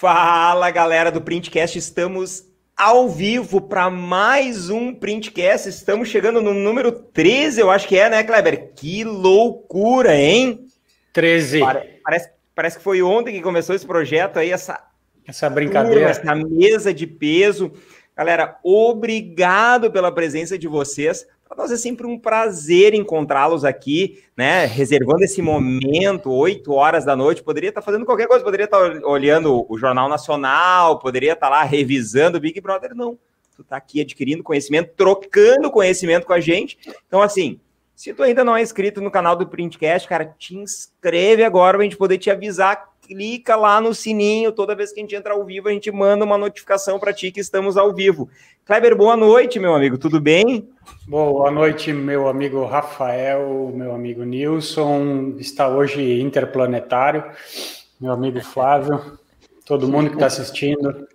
Fala galera do Printcast, estamos ao vivo para mais um Printcast. Estamos chegando no número 13, eu acho que é, né, Kleber? Que loucura, hein? 13. Parece, parece que foi ontem que começou esse projeto aí, essa, essa brincadeira. Essa mesa de peso. Galera, obrigado pela presença de vocês. Para nós é sempre um prazer encontrá-los aqui, né? Reservando esse momento, 8 horas da noite. Poderia estar fazendo qualquer coisa, poderia estar olhando o Jornal Nacional, poderia estar lá revisando o Big Brother. Não. Tu está aqui adquirindo conhecimento, trocando conhecimento com a gente. Então, assim, se tu ainda não é inscrito no canal do Printcast, cara, te inscreve agora para a gente poder te avisar clica lá no sininho. Toda vez que a gente entra ao vivo, a gente manda uma notificação para ti que estamos ao vivo. Kleber, boa noite, meu amigo. Tudo bem? Boa noite, meu amigo Rafael, meu amigo Nilson. Está hoje interplanetário. Meu amigo Flávio, todo mundo que está assistindo.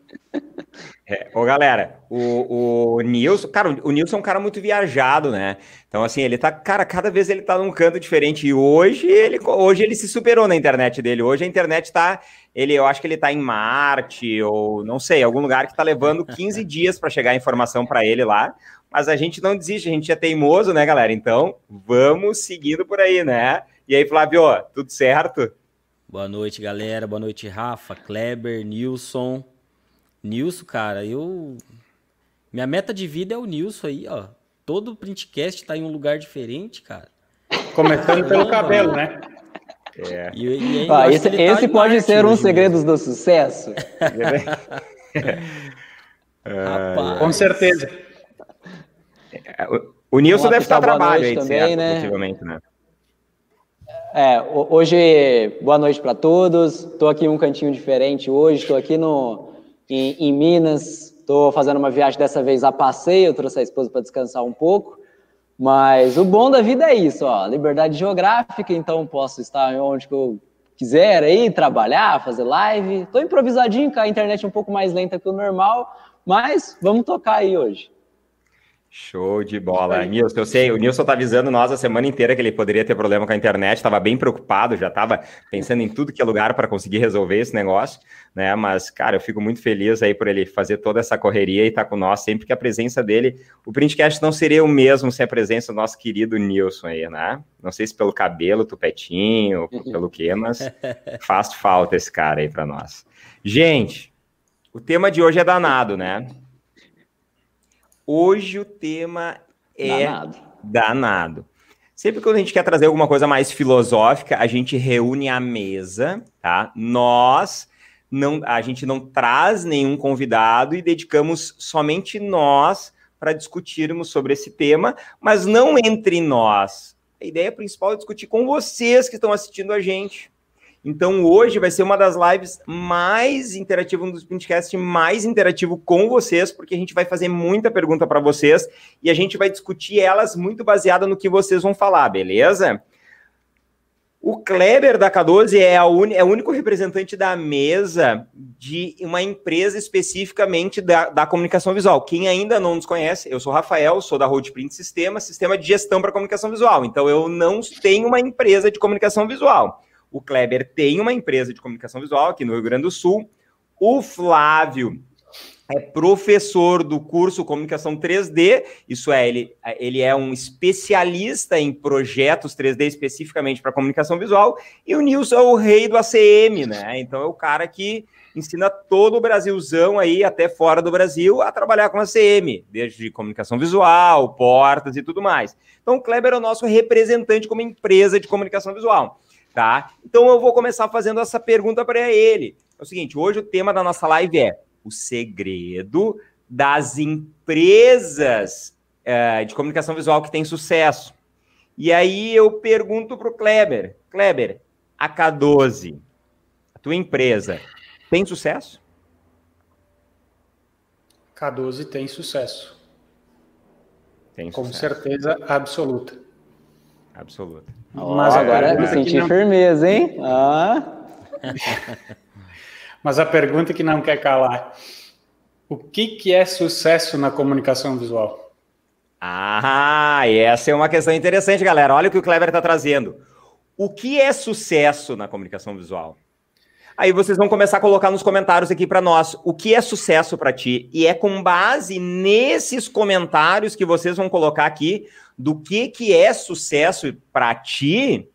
É, ô, galera, o, o Nilson, cara, o Nilson é um cara muito viajado, né? Então, assim, ele tá, cara, cada vez ele tá num canto diferente. E hoje ele, hoje ele se superou na internet dele. Hoje a internet tá, ele, eu acho que ele tá em Marte, ou não sei, algum lugar que tá levando 15 dias para chegar a informação para ele lá. Mas a gente não desiste, a gente é teimoso, né, galera? Então, vamos seguindo por aí, né? E aí, Flávio, tudo certo? Boa noite, galera. Boa noite, Rafa, Kleber, Nilson. Nilson, cara, eu. Minha meta de vida é o Nilson aí, ó. Todo printcast tá em um lugar diferente, cara. Começando pelo cabelo, né? É. E, e aí, ah, esse, tá esse pode ser um segredo do sucesso. Rapaz. Com certeza. O, Nilson deve estar trabalho aí, também, certo, né? possivelmente, né? É, hoje, boa noite para todos. Estou aqui em um cantinho diferente hoje. Estou aqui no, em, em Minas. Estou fazendo uma viagem dessa vez a passeio, eu trouxe a esposa para descansar um pouco. Mas o bom da vida é isso, ó, liberdade geográfica, então posso estar onde eu quiser aí, trabalhar, fazer live. Estou improvisadinho, com a internet um pouco mais lenta que o normal, mas vamos tocar aí hoje. Show de bola. Nilson, eu sei, o Nilson tá avisando nós a semana inteira que ele poderia ter problema com a internet, estava bem preocupado, já estava pensando em tudo que é lugar para conseguir resolver esse negócio, né? Mas, cara, eu fico muito feliz aí por ele fazer toda essa correria e estar tá com nós sempre que a presença dele, o Printcast não seria o mesmo sem a presença do nosso querido Nilson aí, né? Não sei se pelo cabelo, tupetinho, pelo quê, mas faz falta esse cara aí para nós. Gente, o tema de hoje é danado, né? Hoje o tema é danado. danado. Sempre que a gente quer trazer alguma coisa mais filosófica, a gente reúne a mesa, tá? Nós não, a gente não traz nenhum convidado e dedicamos somente nós para discutirmos sobre esse tema, mas não entre nós. A ideia principal é discutir com vocês que estão assistindo a gente. Então hoje vai ser uma das lives mais interativas, um dos podcasts mais interativo com vocês, porque a gente vai fazer muita pergunta para vocês e a gente vai discutir elas muito baseada no que vocês vão falar, beleza? O Kleber da K12 é, un... é o único representante da mesa de uma empresa especificamente da, da comunicação visual. Quem ainda não nos conhece, eu sou Rafael, sou da Roadprint Sistema, sistema de gestão para comunicação visual. Então eu não tenho uma empresa de comunicação visual. O Kleber tem uma empresa de comunicação visual aqui no Rio Grande do Sul. O Flávio é professor do curso Comunicação 3D, isso é, ele, ele é um especialista em projetos 3D especificamente para comunicação visual, e o Nilson é o rei do ACM, né? Então é o cara que ensina todo o Brasilzão aí, até fora do Brasil, a trabalhar com ACM, desde comunicação visual, portas e tudo mais. Então o Kleber é o nosso representante como empresa de comunicação visual tá? Então eu vou começar fazendo essa pergunta para ele. É o seguinte, hoje o tema da nossa live é o segredo das empresas é, de comunicação visual que têm sucesso. E aí eu pergunto para o Kleber, Kleber, a K12, a tua empresa, tem sucesso? K12 tem sucesso. Tem Com certeza absoluta. Absoluta. Oh, Mas agora me senti não... firmeza, hein? Ah. Mas a pergunta que não quer calar: o que, que é sucesso na comunicação visual? Ah, essa é uma questão interessante, galera. Olha o que o Clever está trazendo. O que é sucesso na comunicação visual? Aí vocês vão começar a colocar nos comentários aqui para nós o que é sucesso para ti. E é com base nesses comentários que vocês vão colocar aqui do que, que é sucesso para ti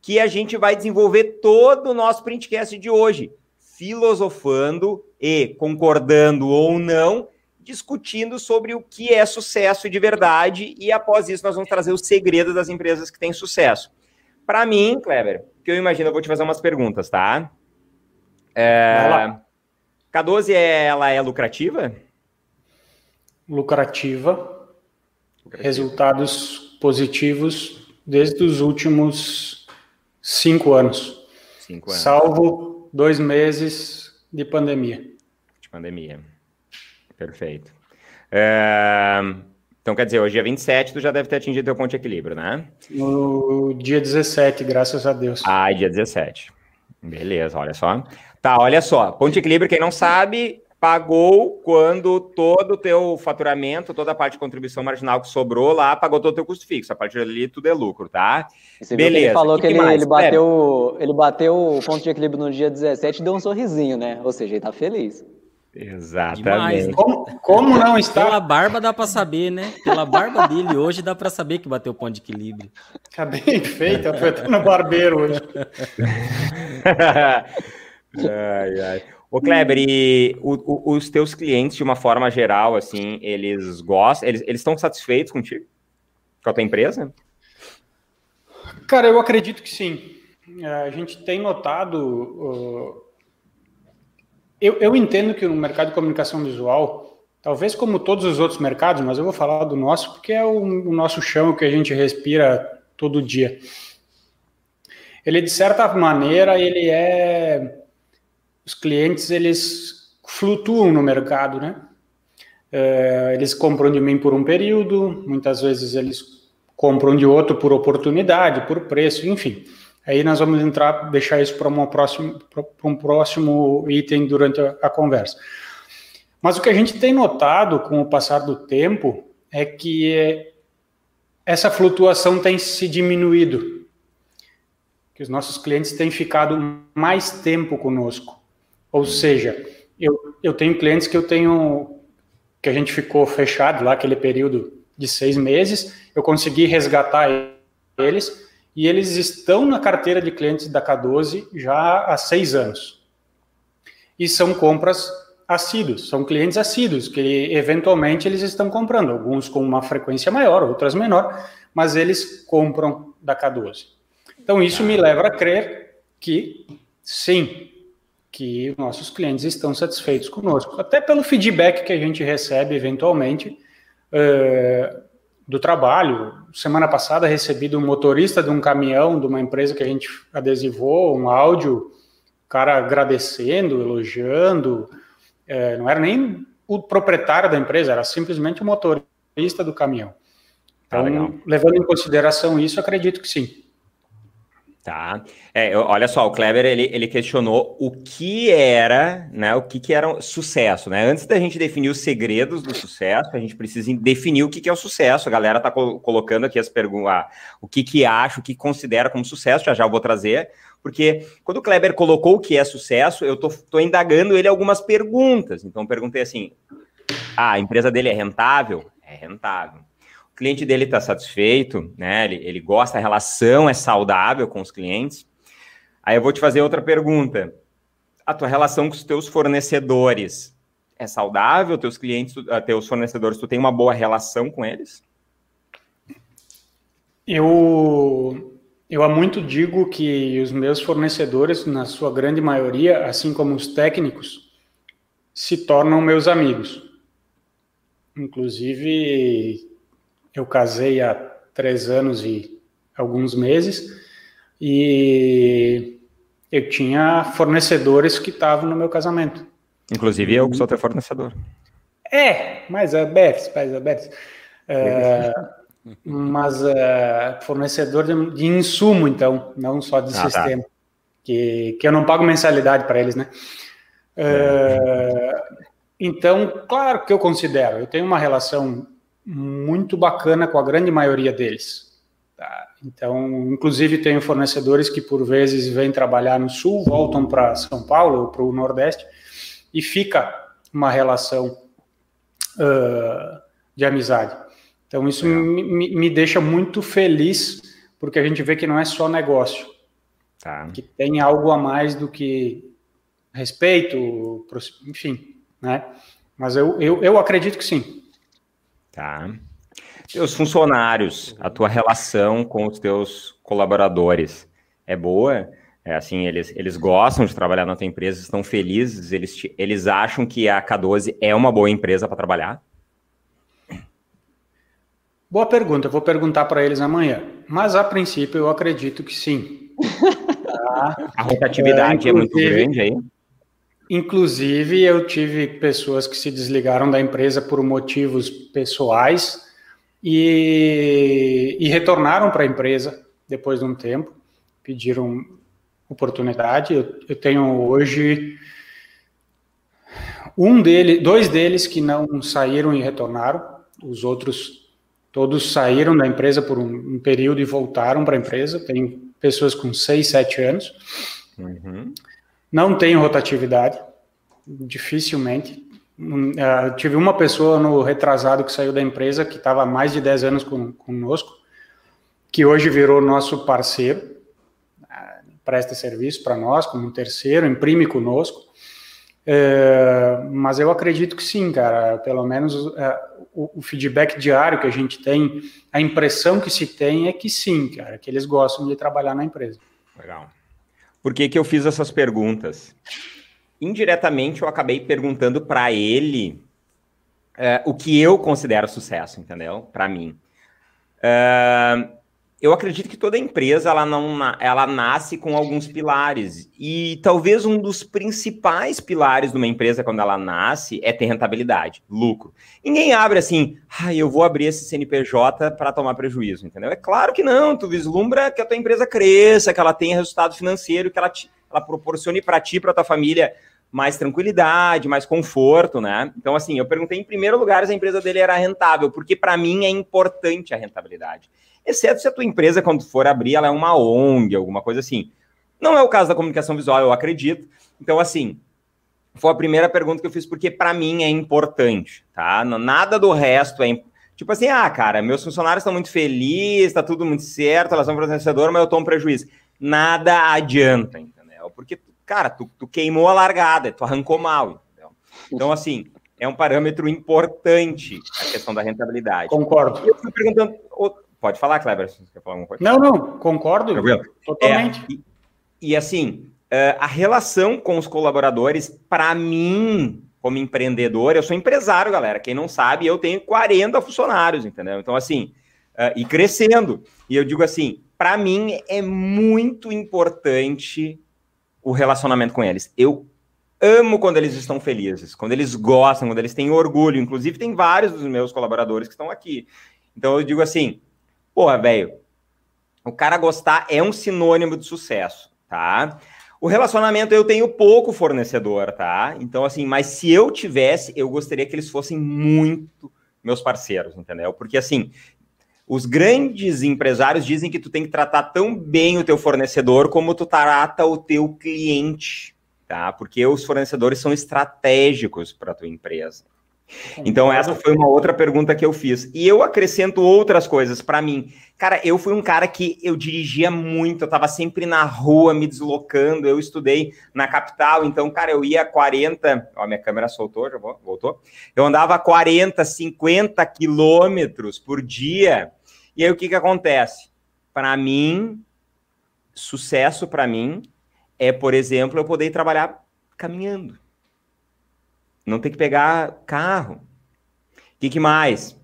que a gente vai desenvolver todo o nosso printcast de hoje, filosofando e concordando ou não, discutindo sobre o que é sucesso de verdade e após isso nós vamos trazer os segredos das empresas que têm sucesso. Para mim, Kleber, que eu imagino, eu vou te fazer umas perguntas, tá? É, K12 é, ela é lucrativa? Lucrativa. lucrativa. Resultados positivos desde os últimos cinco anos. Cinco anos. Salvo dois meses de pandemia. De pandemia. Perfeito. É, então, quer dizer, hoje é 27, tu já deve ter atingido teu ponto de equilíbrio, né? No dia 17, graças a Deus. Ah, dia 17. Beleza, olha só. Tá, olha só. Ponto de equilíbrio, quem não sabe, pagou quando todo o teu faturamento, toda a parte de contribuição marginal que sobrou lá, pagou todo o teu custo fixo. A partir dali tudo é lucro, tá? Você Beleza. ele falou que, que ele, ele, bateu, ele bateu o ponto de equilíbrio no dia 17 e deu um sorrisinho, né? Ou seja, ele tá feliz. Exatamente. Demais, né? como, como, não está? Pela barba dá para saber, né? Pela barba dele hoje dá para saber que bateu o ponto de equilíbrio. Tá bem feito, eu até no barbeiro hoje. ai, ai. Ô, Kleber, e o, o, os teus clientes, de uma forma geral, assim, eles gostam, eles, eles estão satisfeitos contigo? Com a tua empresa? Cara, eu acredito que sim. É, a gente tem notado. Uh, eu, eu entendo que no mercado de comunicação visual, talvez como todos os outros mercados, mas eu vou falar do nosso, porque é o, o nosso chão que a gente respira todo dia. Ele, de certa maneira, ele é os clientes eles flutuam no mercado, né? É, eles compram de mim por um período, muitas vezes eles compram de outro por oportunidade, por preço, enfim. Aí nós vamos entrar, deixar isso para, um próximo item durante a, a conversa. Mas o que a gente tem notado com o passar do tempo é que essa flutuação tem se diminuído, que os nossos clientes têm ficado mais tempo conosco. Ou seja, eu, eu tenho clientes que eu tenho que a gente ficou fechado lá aquele período de seis meses, eu consegui resgatar eles e eles estão na carteira de clientes da K12 já há seis anos. E são compras assíduos, são clientes assíduos que eventualmente eles estão comprando, alguns com uma frequência maior, outras menor, mas eles compram da K12. Então isso me leva a crer que sim, que nossos clientes estão satisfeitos conosco, até pelo feedback que a gente recebe eventualmente uh, do trabalho. Semana passada recebi do um motorista de um caminhão de uma empresa que a gente adesivou um áudio, cara agradecendo, elogiando, uh, não era nem o proprietário da empresa, era simplesmente o motorista do caminhão. Ah, então, ah, levando em consideração isso, acredito que sim. Tá. É, olha só, o Kleber ele, ele questionou o que era, né? O que, que era sucesso, né? Antes da gente definir os segredos do sucesso, a gente precisa definir o que, que é o sucesso. A galera tá col colocando aqui as perguntas, o que que acha, o que considera como sucesso, já já eu vou trazer, porque quando o Kleber colocou o que é sucesso, eu tô, tô indagando ele algumas perguntas. Então, perguntei assim: ah, a empresa dele é rentável? É rentável cliente dele está satisfeito, né? Ele, ele gosta, a relação é saudável com os clientes. Aí eu vou te fazer outra pergunta. A tua relação com os teus fornecedores é saudável? Teus clientes, ah, teus fornecedores, tu tem uma boa relação com eles? Eu, eu há muito digo que os meus fornecedores, na sua grande maioria, assim como os técnicos, se tornam meus amigos. Inclusive, eu casei há três anos e alguns meses e eu tinha fornecedores que estavam no meu casamento. Inclusive eu que sou teu fornecedor. É, mais abertos, mais abertos. É, mas é, fornecedor de, de, insumo, então, não só de ah, tá. sistema. Tá. Que, que eu não pago mensalidade para eles, né? É, então, claro que eu considero, eu tenho uma relação muito bacana com a grande maioria deles. Tá? Então, inclusive, tenho fornecedores que por vezes vêm trabalhar no sul, voltam para São Paulo ou para o Nordeste e fica uma relação uh, de amizade. Então, isso me, me, deixa muito feliz, porque a gente vê que não é só negócio, tá. que tem algo a mais do que respeito, enfim, né? Mas eu, eu, eu acredito que sim. Tá. Teus funcionários, a tua relação com os teus colaboradores é boa? É assim, eles, eles gostam de trabalhar na tua empresa, estão felizes, eles, te, eles acham que a K12 é uma boa empresa para trabalhar? Boa pergunta, eu vou perguntar para eles amanhã. Mas a princípio eu acredito que sim. Tá? A rotatividade é, é muito grande aí. Inclusive, eu tive pessoas que se desligaram da empresa por motivos pessoais e, e retornaram para a empresa depois de um tempo, pediram oportunidade. Eu, eu tenho hoje um deles, dois deles que não saíram e retornaram, os outros todos saíram da empresa por um, um período e voltaram para a empresa. Tem pessoas com seis, sete anos. Uhum. Não tem rotatividade, dificilmente. Uh, tive uma pessoa no retrasado que saiu da empresa, que estava há mais de 10 anos com, conosco, que hoje virou nosso parceiro, uh, presta serviço para nós como um terceiro, imprime conosco. Uh, mas eu acredito que sim, cara. Pelo menos o, o, feedback diário que a gente tem, a impressão que se tem é que sim, cara, que eles gostam de trabalhar na empresa. Legal. Por que, que eu fiz essas perguntas? Indiretamente, eu acabei perguntando para ele uh, o que eu considero sucesso, entendeu? Para mim. Uh, eu acredito que toda empresa ela não ela nasce com alguns pilares e talvez um dos principais pilares de uma empresa quando ela nasce é ter rentabilidade, lucro. Ninguém abre assim, ah, eu vou abrir esse CNPJ para tomar prejuízo, entendeu? É claro que não. Tu vislumbra que a tua empresa cresça, que ela tenha resultado financeiro, que ela, te, ela proporcione para ti, para tua família mais tranquilidade, mais conforto, né? Então, assim, eu perguntei em primeiro lugar se a empresa dele era rentável, porque para mim é importante a rentabilidade exceto se a tua empresa, quando for abrir, ela é uma ONG, alguma coisa assim. Não é o caso da comunicação visual, eu acredito. Então, assim, foi a primeira pergunta que eu fiz, porque para mim é importante, tá? Nada do resto é. Tipo assim, ah, cara, meus funcionários estão muito felizes, tá tudo muito certo, elas são fornecedor, mas eu tomo prejuízo. Nada adianta, entendeu? Porque, cara, tu, tu queimou a largada, tu arrancou mal, entendeu? Então, assim, é um parâmetro importante a questão da rentabilidade. Concordo. Eu fui perguntando Pode falar, Kleber, se você quer falar alguma coisa. Não, não, concordo. Tranquilo? Totalmente. É, e, e, assim, uh, a relação com os colaboradores, para mim, como empreendedor, eu sou empresário, galera. Quem não sabe, eu tenho 40 funcionários, entendeu? Então, assim, uh, e crescendo. E eu digo assim, para mim é muito importante o relacionamento com eles. Eu amo quando eles estão felizes, quando eles gostam, quando eles têm orgulho. Inclusive, tem vários dos meus colaboradores que estão aqui. Então, eu digo assim, Porra, velho, o cara gostar é um sinônimo de sucesso, tá? O relacionamento eu tenho pouco fornecedor, tá? Então, assim, mas se eu tivesse, eu gostaria que eles fossem muito meus parceiros, entendeu? Porque, assim, os grandes empresários dizem que tu tem que tratar tão bem o teu fornecedor como tu trata o teu cliente, tá? Porque os fornecedores são estratégicos para tua empresa. Então, essa foi uma outra pergunta que eu fiz. E eu acrescento outras coisas para mim. Cara, eu fui um cara que eu dirigia muito, eu estava sempre na rua me deslocando. Eu estudei na capital, então, cara, eu ia 40. Ó, minha câmera soltou, já voltou. Eu andava 40, 50 quilômetros por dia. E aí o que, que acontece? Para mim, sucesso para mim é, por exemplo, eu poder trabalhar caminhando não ter que pegar carro. O que, que mais?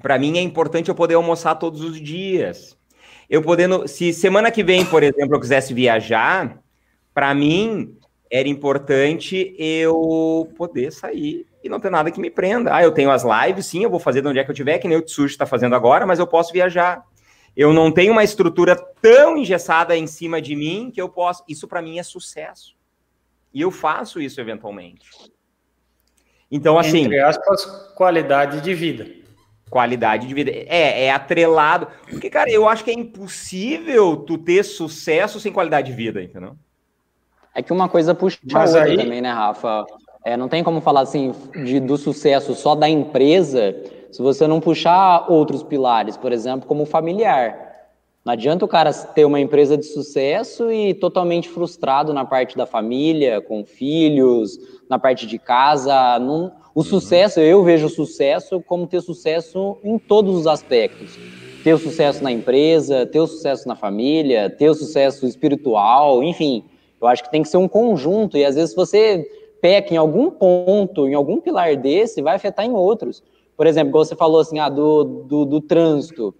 Para mim é importante eu poder almoçar todos os dias. Eu podendo, se semana que vem, por exemplo, eu quisesse viajar, para mim era importante eu poder sair e não ter nada que me prenda. Ah, eu tenho as lives, sim, eu vou fazer de onde é que eu tiver, que nem o Tsushi está fazendo agora, mas eu posso viajar. Eu não tenho uma estrutura tão engessada em cima de mim que eu posso. Isso para mim é sucesso. E eu faço isso eventualmente. Então, assim. Entre aspas, qualidade de vida. qualidade de vida. É, é atrelado. Porque, cara, eu acho que é impossível tu ter sucesso sem qualidade de vida, entendeu? É que uma coisa puxa a outra aí... também, né, Rafa? É, não tem como falar assim de, do sucesso só da empresa se você não puxar outros pilares, por exemplo, como familiar. Não adianta o cara ter uma empresa de sucesso e totalmente frustrado na parte da família, com filhos, na parte de casa. Não, o uhum. sucesso, eu vejo o sucesso como ter sucesso em todos os aspectos. Ter o sucesso na empresa, ter o sucesso na família, ter o sucesso espiritual, enfim. Eu acho que tem que ser um conjunto. E às vezes você peca em algum ponto, em algum pilar desse, vai afetar em outros. Por exemplo, igual você falou assim, ah, do, do, do trânsito.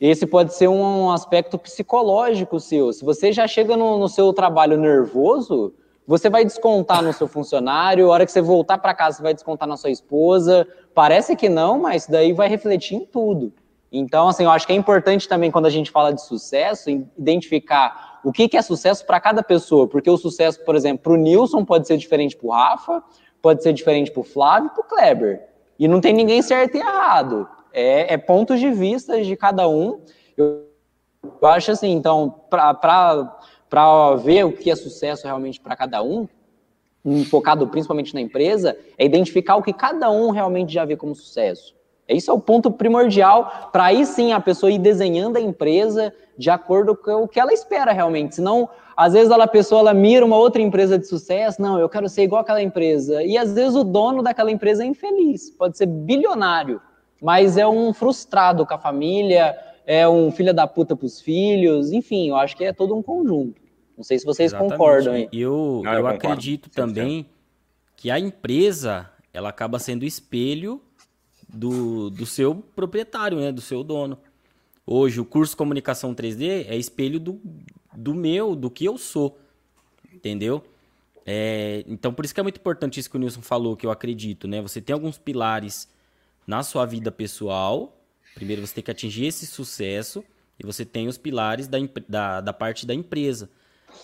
Esse pode ser um aspecto psicológico seu. Se você já chega no, no seu trabalho nervoso, você vai descontar no seu funcionário, a hora que você voltar para casa, você vai descontar na sua esposa. Parece que não, mas daí vai refletir em tudo. Então, assim, eu acho que é importante também, quando a gente fala de sucesso, identificar o que, que é sucesso para cada pessoa. Porque o sucesso, por exemplo, para o Nilson pode ser diferente para o Rafa, pode ser diferente para o Flávio e para o Kleber. E não tem ninguém certo e errado. É, é pontos de vista de cada um. Eu, eu acho assim, então, para ver o que é sucesso realmente para cada um, focado principalmente na empresa, é identificar o que cada um realmente já vê como sucesso. Isso é o ponto primordial para aí sim a pessoa ir desenhando a empresa de acordo com o que ela espera realmente. Senão, às vezes a pessoa ela mira uma outra empresa de sucesso, não, eu quero ser igual aquela empresa. E às vezes o dono daquela empresa é infeliz, pode ser bilionário, mas é um frustrado com a família, é um filho da puta para os filhos, enfim, eu acho que é todo um conjunto. Não sei se vocês Exatamente. concordam. Hein? Eu, não, eu, eu acredito também que a empresa ela acaba sendo espelho do, do seu proprietário, né, do seu dono. Hoje, o curso Comunicação 3D é espelho do, do meu, do que eu sou. Entendeu? É, então, por isso que é muito importante isso que o Nilson falou, que eu acredito, né? Você tem alguns pilares na sua vida pessoal. Primeiro, você tem que atingir esse sucesso. E você tem os pilares da, da, da parte da empresa.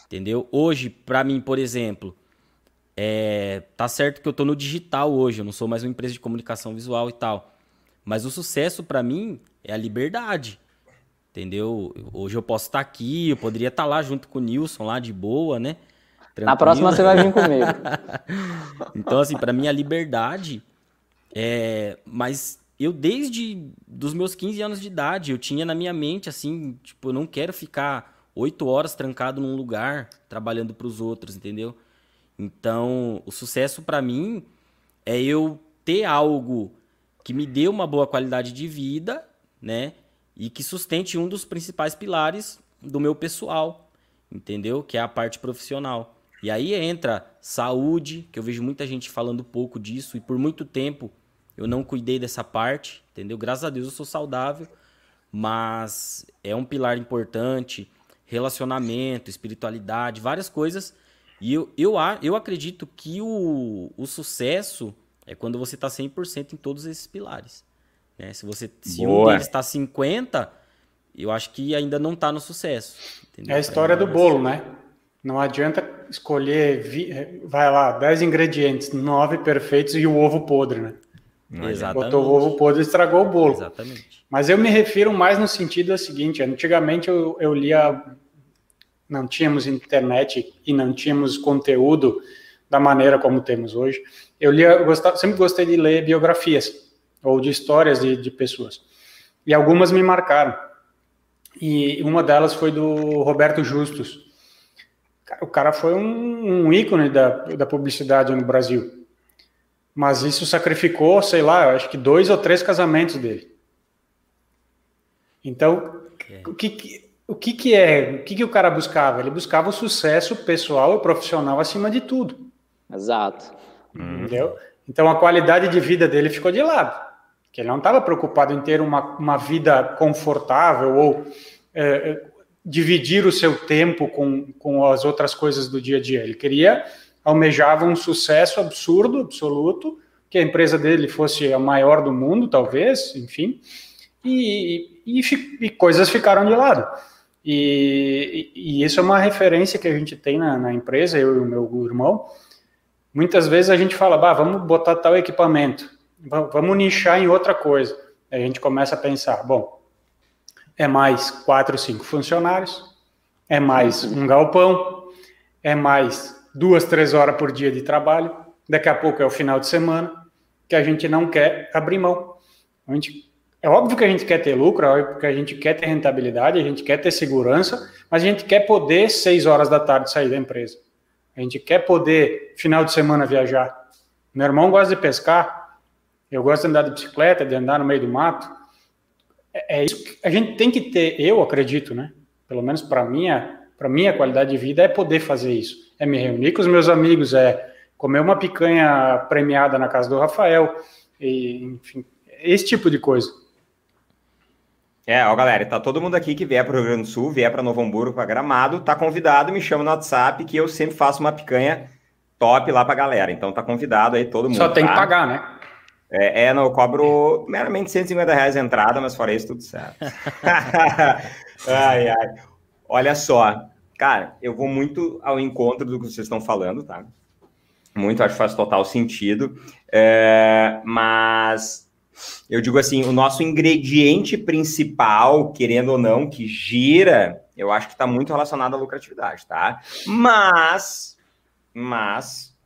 Entendeu? Hoje, para mim, por exemplo, é, tá certo que eu tô no digital hoje, eu não sou mais uma empresa de comunicação visual e tal. Mas o sucesso para mim é a liberdade. Entendeu? Hoje eu posso estar tá aqui, eu poderia estar tá lá junto com o Nilson, lá de boa, né? Tranquilo. Na próxima você vai vir comigo. então, assim, para mim a liberdade é. Mas eu, desde dos meus 15 anos de idade, eu tinha na minha mente, assim, tipo, eu não quero ficar oito horas trancado num lugar trabalhando para os outros, entendeu? Então, o sucesso para mim é eu ter algo que me dê uma boa qualidade de vida, né? E que sustente um dos principais pilares do meu pessoal, entendeu? Que é a parte profissional. E aí entra saúde, que eu vejo muita gente falando pouco disso e por muito tempo eu não cuidei dessa parte, entendeu? Graças a Deus eu sou saudável, mas é um pilar importante, relacionamento, espiritualidade, várias coisas e eu, eu, eu acredito que o, o sucesso é quando você está 100% em todos esses pilares. Né? Se, você, se um deles está 50%, eu acho que ainda não está no sucesso. Entendeu? É a história do bolo, né? Não adianta escolher, vai lá, 10 ingredientes, 9 perfeitos e o ovo podre, né? Exatamente. Botou o ovo podre e estragou o bolo. Exatamente. Mas eu me refiro mais no sentido seguinte: antigamente eu, eu lia não tínhamos internet e não tínhamos conteúdo da maneira como temos hoje. Eu lia, eu gostava, sempre gostei de ler biografias ou de histórias de, de pessoas. E algumas me marcaram. E uma delas foi do Roberto Justus. O cara foi um, um ícone da, da publicidade no Brasil. Mas isso sacrificou, sei lá, acho que dois ou três casamentos dele. Então, é. o que, o que, que é, o que, que o cara buscava? Ele buscava o sucesso pessoal e profissional acima de tudo. Exato. Entendeu? Então a qualidade de vida dele ficou de lado. Que ele não estava preocupado em ter uma, uma vida confortável ou é, é, dividir o seu tempo com, com as outras coisas do dia a dia. Ele queria, almejava um sucesso absurdo, absoluto, que a empresa dele fosse a maior do mundo, talvez, enfim, e, e, e coisas ficaram de lado. E, e, isso é uma referência que a gente tem na, na, empresa, eu e o meu irmão. Muitas vezes a gente fala, bah, vamos botar tal equipamento, vamos nichar em outra coisa. A gente começa a pensar, bom, é mais quatro, cinco funcionários, é mais um galpão, é mais duas, três horas por dia de trabalho, daqui a pouco é o final de semana, que a gente não quer abrir mão. A gente, é óbvio que a gente quer ter lucro, é óbvio que a gente quer ter rentabilidade, a gente quer ter segurança, mas a gente quer poder, seis horas da tarde, sair da empresa. A gente quer poder, final de semana, viajar. Meu irmão gosta de pescar, eu gosto de andar de bicicleta, de andar no meio do mato. É, é isso que a gente tem que ter, eu acredito, né? Pelo menos para minha, para minha qualidade de vida é poder fazer isso. É me reunir com os meus amigos, é comer uma picanha premiada na casa do Rafael, e, enfim, esse tipo de coisa. É, ó, galera, tá todo mundo aqui que vier para o Rio Grande do Sul, vier para Novo Hamburgo, para Gramado, tá convidado, me chama no WhatsApp que eu sempre faço uma picanha top lá para galera. Então tá convidado aí todo mundo. Só tem tá? que pagar, né? É, é, não, eu cobro meramente 150 reais a entrada, mas fora isso, tudo certo. ai, ai. Olha só, cara, eu vou muito ao encontro do que vocês estão falando, tá? Muito, acho que faz total sentido. É, mas eu digo assim, o nosso ingrediente principal, querendo ou não, que gira, eu acho que está muito relacionado à lucratividade, tá? Mas, mas,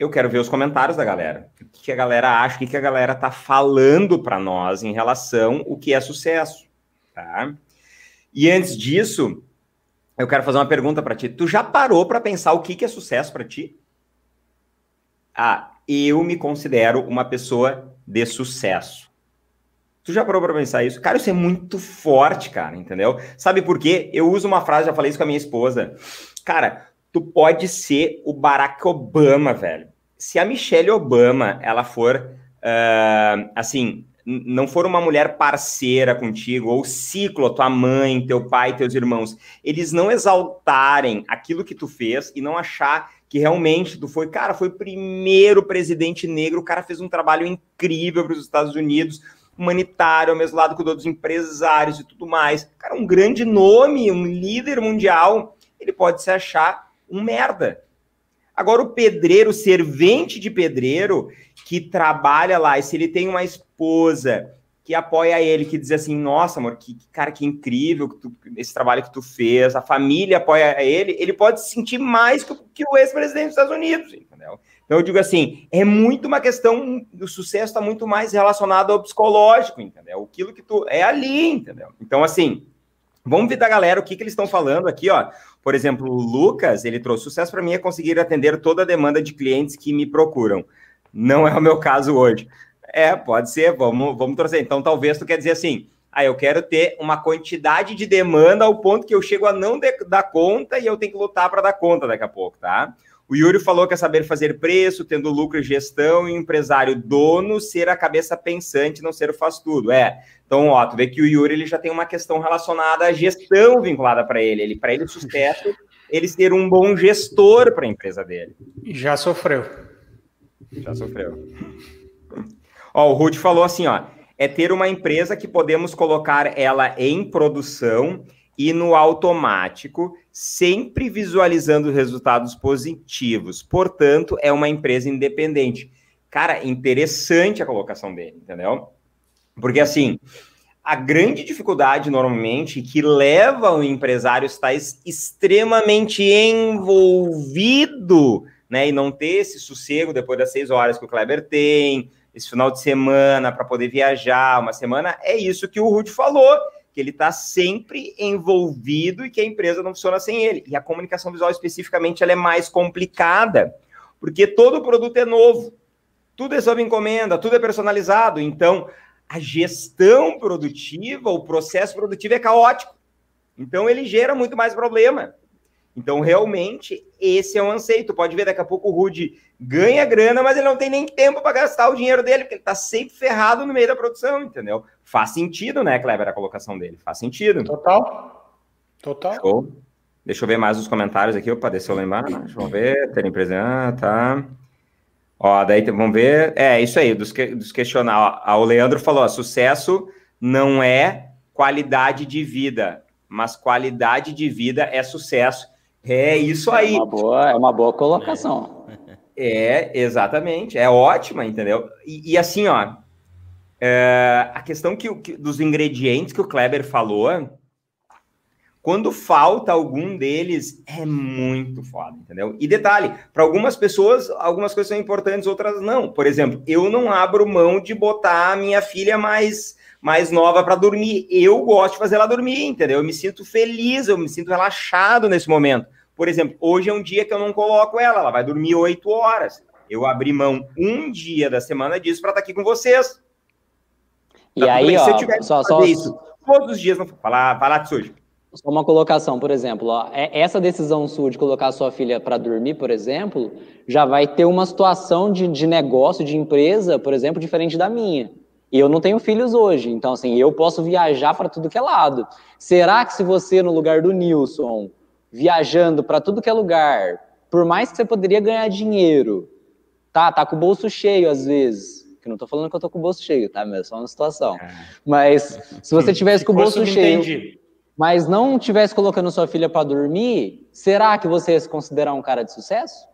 eu quero ver os comentários da galera. O que a galera acha, o que a galera tá falando para nós em relação ao que é sucesso, tá? E antes disso, eu quero fazer uma pergunta para ti. Tu já parou para pensar o que é sucesso para ti? Ah, eu me considero uma pessoa de sucesso. Tu já parou para pensar isso? Cara, isso é muito forte, cara, entendeu? Sabe por quê? Eu uso uma frase, já falei isso com a minha esposa. Cara, tu pode ser o Barack Obama, velho. Se a Michelle Obama, ela for, uh, assim, não for uma mulher parceira contigo, ou ciclo, tua mãe, teu pai, teus irmãos, eles não exaltarem aquilo que tu fez e não achar que realmente tu foi, cara, foi o primeiro presidente negro, o cara fez um trabalho incrível para os Estados Unidos, humanitário, ao mesmo lado cuidou dos empresários e tudo mais. Cara, um grande nome, um líder mundial, ele pode se achar um merda. Agora, o pedreiro, servente de pedreiro, que trabalha lá, e se ele tem uma que apoia ele, que diz assim, nossa, amor, que, que cara, que incrível que tu, esse trabalho que tu fez, a família apoia ele, ele pode se sentir mais que, que o ex-presidente dos Estados Unidos, entendeu? Então eu digo assim, é muito uma questão, o sucesso está muito mais relacionado ao psicológico, entendeu? Aquilo que tu, é ali, entendeu? Então assim, vamos ver da galera o que, que eles estão falando aqui, ó. Por exemplo, o Lucas, ele trouxe sucesso para mim é conseguir atender toda a demanda de clientes que me procuram. Não é o meu caso hoje. É, pode ser, vamos, vamos torcer. Então, talvez tu quer dizer assim, ah, eu quero ter uma quantidade de demanda ao ponto que eu chego a não dar conta e eu tenho que lutar para dar conta daqui a pouco, tá? O Yuri falou que é saber fazer preço, tendo lucro e gestão, e empresário dono ser a cabeça pensante, não ser o faz tudo. É. Então, ó, tu vê que o Yuri ele já tem uma questão relacionada à gestão vinculada para ele. ele para ele, o sucesso, ele ser um bom gestor para a empresa dele. Já sofreu. Já sofreu. Ó, o Ruth falou assim, ó, é ter uma empresa que podemos colocar ela em produção e no automático, sempre visualizando resultados positivos. Portanto, é uma empresa independente. Cara, interessante a colocação dele, entendeu? Porque assim, a grande dificuldade normalmente que leva o empresário estar extremamente envolvido, né, e não ter esse sossego depois das seis horas que o Kleber tem, esse final de semana para poder viajar, uma semana, é isso que o Ruth falou, que ele está sempre envolvido e que a empresa não funciona sem ele. E a comunicação visual especificamente ela é mais complicada, porque todo produto é novo, tudo é sob encomenda, tudo é personalizado, então a gestão produtiva, o processo produtivo é caótico. Então ele gera muito mais problema. Então, realmente, esse é um anseio. Tu pode ver, daqui a pouco o Rude ganha grana, mas ele não tem nem tempo para gastar o dinheiro dele, porque ele está sempre ferrado no meio da produção, entendeu? Faz sentido, né, Kleber, a colocação dele? Faz sentido. Total. Total. Show. Deixa eu ver mais os comentários aqui. Opa, deixa eu lembrar. Deixa eu ver. Ter empresa. Ah, tá. Ó, daí vamos ver. É, isso aí, dos, que, dos questionar. Ó, o Leandro falou: ó, sucesso não é qualidade de vida, mas qualidade de vida é sucesso. É isso aí. É uma boa, é uma boa colocação. É, exatamente. É ótima, entendeu? E, e assim, ó, é, a questão que, que, dos ingredientes que o Kleber falou, quando falta algum deles, é muito foda, entendeu? E detalhe, para algumas pessoas, algumas coisas são importantes, outras não. Por exemplo, eu não abro mão de botar a minha filha mais mais nova para dormir. Eu gosto de fazer ela dormir, entendeu? Eu me sinto feliz, eu me sinto relaxado nesse momento. Por exemplo, hoje é um dia que eu não coloco ela, ela vai dormir oito horas. Eu abri mão um dia da semana disso para estar tá aqui com vocês. E tá aí, ó, só, só... Isso, todos os dias, não falar, falar sujo. Só uma colocação, por exemplo, ó, é, essa decisão sua de colocar a sua filha para dormir, por exemplo, já vai ter uma situação de, de negócio, de empresa, por exemplo, diferente da minha. E eu não tenho filhos hoje, então assim, eu posso viajar para tudo que é lado. Será que se você, no lugar do Nilson, viajando para tudo que é lugar, por mais que você poderia ganhar dinheiro, tá, tá com o bolso cheio às vezes, que não tô falando que eu tô com o bolso cheio, tá, é só uma situação. É. Mas se você tivesse com o bolso cheio, mas não tivesse colocando sua filha para dormir, será que você ia se considerar um cara de sucesso?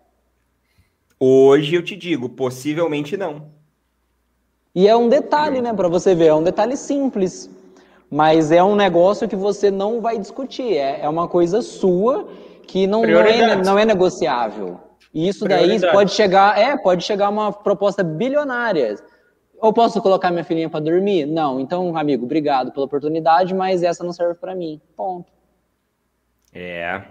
Hoje eu te digo, possivelmente não. E é um detalhe, né, para você ver, é um detalhe simples, mas é um negócio que você não vai discutir, é, é uma coisa sua que não, não, é, não é negociável. E isso daí pode chegar, é, pode chegar uma proposta bilionária. Ou posso colocar minha filhinha para dormir? Não. Então, amigo, obrigado pela oportunidade, mas essa não serve para mim. Ponto. É.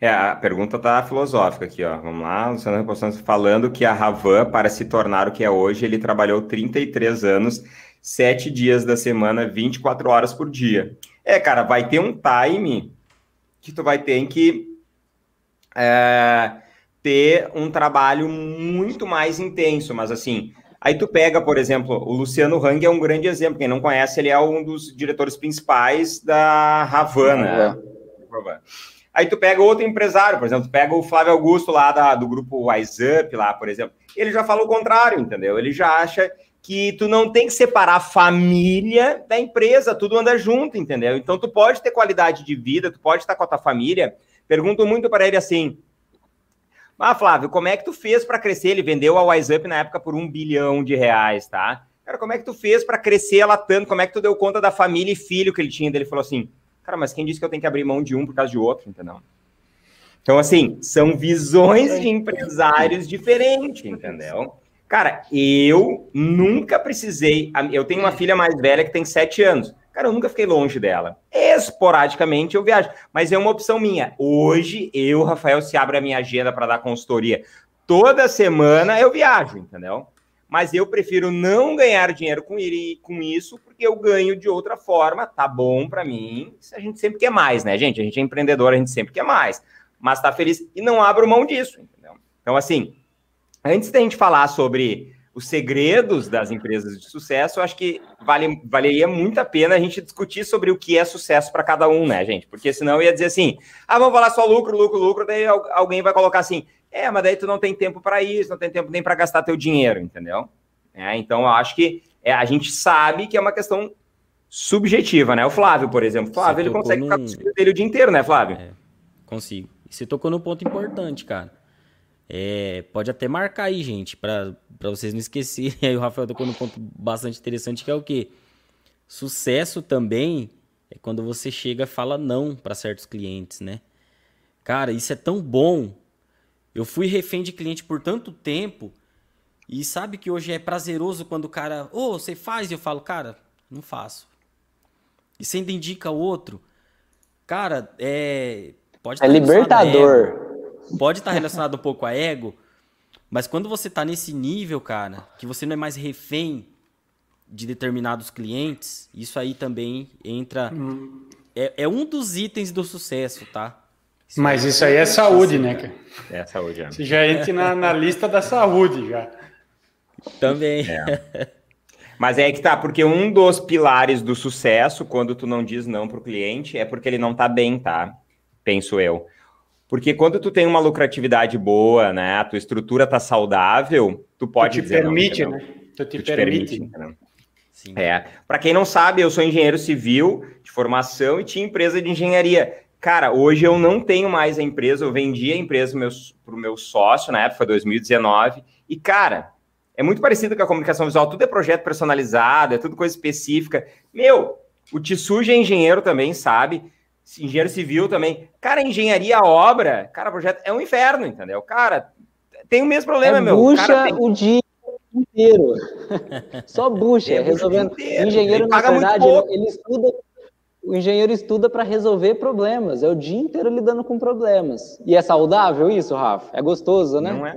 É, a pergunta tá filosófica aqui, ó. Vamos lá, Luciano Repostando falando que a Ravan, para se tornar o que é hoje, ele trabalhou 33 anos, 7 dias da semana, 24 horas por dia. É, cara, vai ter um time que tu vai ter que é, ter um trabalho muito mais intenso, mas assim, Aí tu pega, por exemplo, o Luciano Hang é um grande exemplo. Quem não conhece, ele é um dos diretores principais da Havana. Uhum. Aí tu pega outro empresário, por exemplo, tu pega o Flávio Augusto lá da, do grupo Wise Up, lá, por exemplo. Ele já fala o contrário, entendeu? Ele já acha que tu não tem que separar a família da empresa, tudo anda junto, entendeu? Então tu pode ter qualidade de vida, tu pode estar com a tua família. Pergunto muito para ele assim: ah, Flávio, como é que tu fez para crescer? Ele vendeu a WiseUp na época por um bilhão de reais, tá? Cara, como é que tu fez para crescer ela tanto? Como é que tu deu conta da família e filho que ele tinha? Ele falou assim, cara, mas quem disse que eu tenho que abrir mão de um por causa de outro, entendeu? Então, assim, são visões de empresários diferentes, entendeu? Cara, eu nunca precisei. Eu tenho uma filha mais velha que tem sete anos. Cara, eu nunca fiquei longe dela. Esporadicamente eu viajo, mas é uma opção minha. Hoje, eu, Rafael, se abre a minha agenda para dar consultoria toda semana, eu viajo, entendeu? Mas eu prefiro não ganhar dinheiro com, com isso, porque eu ganho de outra forma, tá bom para mim. A gente sempre quer mais, né, gente? A gente é empreendedor, a gente sempre quer mais. Mas tá feliz e não abro mão disso, entendeu? Então, assim, antes da gente falar sobre os segredos das empresas de sucesso, eu acho que vale, valeria muito a pena a gente discutir sobre o que é sucesso para cada um, né, gente? Porque senão eu ia dizer assim, ah, vamos falar só lucro, lucro, lucro, daí alguém vai colocar assim, é, mas daí tu não tem tempo para isso, não tem tempo nem para gastar teu dinheiro, entendeu? É, então eu acho que é, a gente sabe que é uma questão subjetiva, né? O Flávio, por exemplo, Flávio, ele consegue num... ficar com o dele o dia inteiro, né, Flávio? É, consigo. Você tocou no ponto importante, cara é, pode até marcar aí, gente, para vocês não esquecerem. Aí o Rafael tocou num ponto bastante interessante, que é o quê? Sucesso também é quando você chega e fala não para certos clientes, né? Cara, isso é tão bom. Eu fui refém de cliente por tanto tempo e sabe que hoje é prazeroso quando o cara, ô, oh, você faz? E eu falo, cara, não faço. E você ainda indica outro. Cara, é. Pode é libertador pode estar relacionado um pouco a ego, mas quando você está nesse nível, cara, que você não é mais refém de determinados clientes, isso aí também entra. Hum. É, é, um dos itens do sucesso, tá? Isso mas isso aí é saúde, né, cara? É saúde, é. Você já entra na, na lista da saúde, já. Também. É. Mas é que tá, porque um dos pilares do sucesso, quando tu não diz não pro cliente, é porque ele não tá bem, tá? Penso eu. Porque quando tu tem uma lucratividade boa, né, a tua estrutura tá saudável, tu pode tu te dizer permite, não, né? Tu te, tu te permite. permite Sim. É. Para quem não sabe, eu sou engenheiro civil de formação e tinha empresa de engenharia. Cara, hoje eu não tenho mais a empresa, eu vendi a empresa para o meu sócio, na época foi 2019, e cara, é muito parecido com a comunicação visual, tudo é projeto personalizado, é tudo coisa específica. Meu, o Tissuja é engenheiro também, sabe? Engenheiro civil também. Cara, engenharia obra, cara, projeto é um inferno, entendeu? Cara, tem o mesmo problema, é meu. Bucha tem... o dia inteiro. Só bucha, é resolvendo. O engenheiro, na verdade, ele, ele estuda. O engenheiro estuda para resolver problemas. É o dia inteiro lidando com problemas. E é saudável isso, Rafa? É gostoso, né? Não é.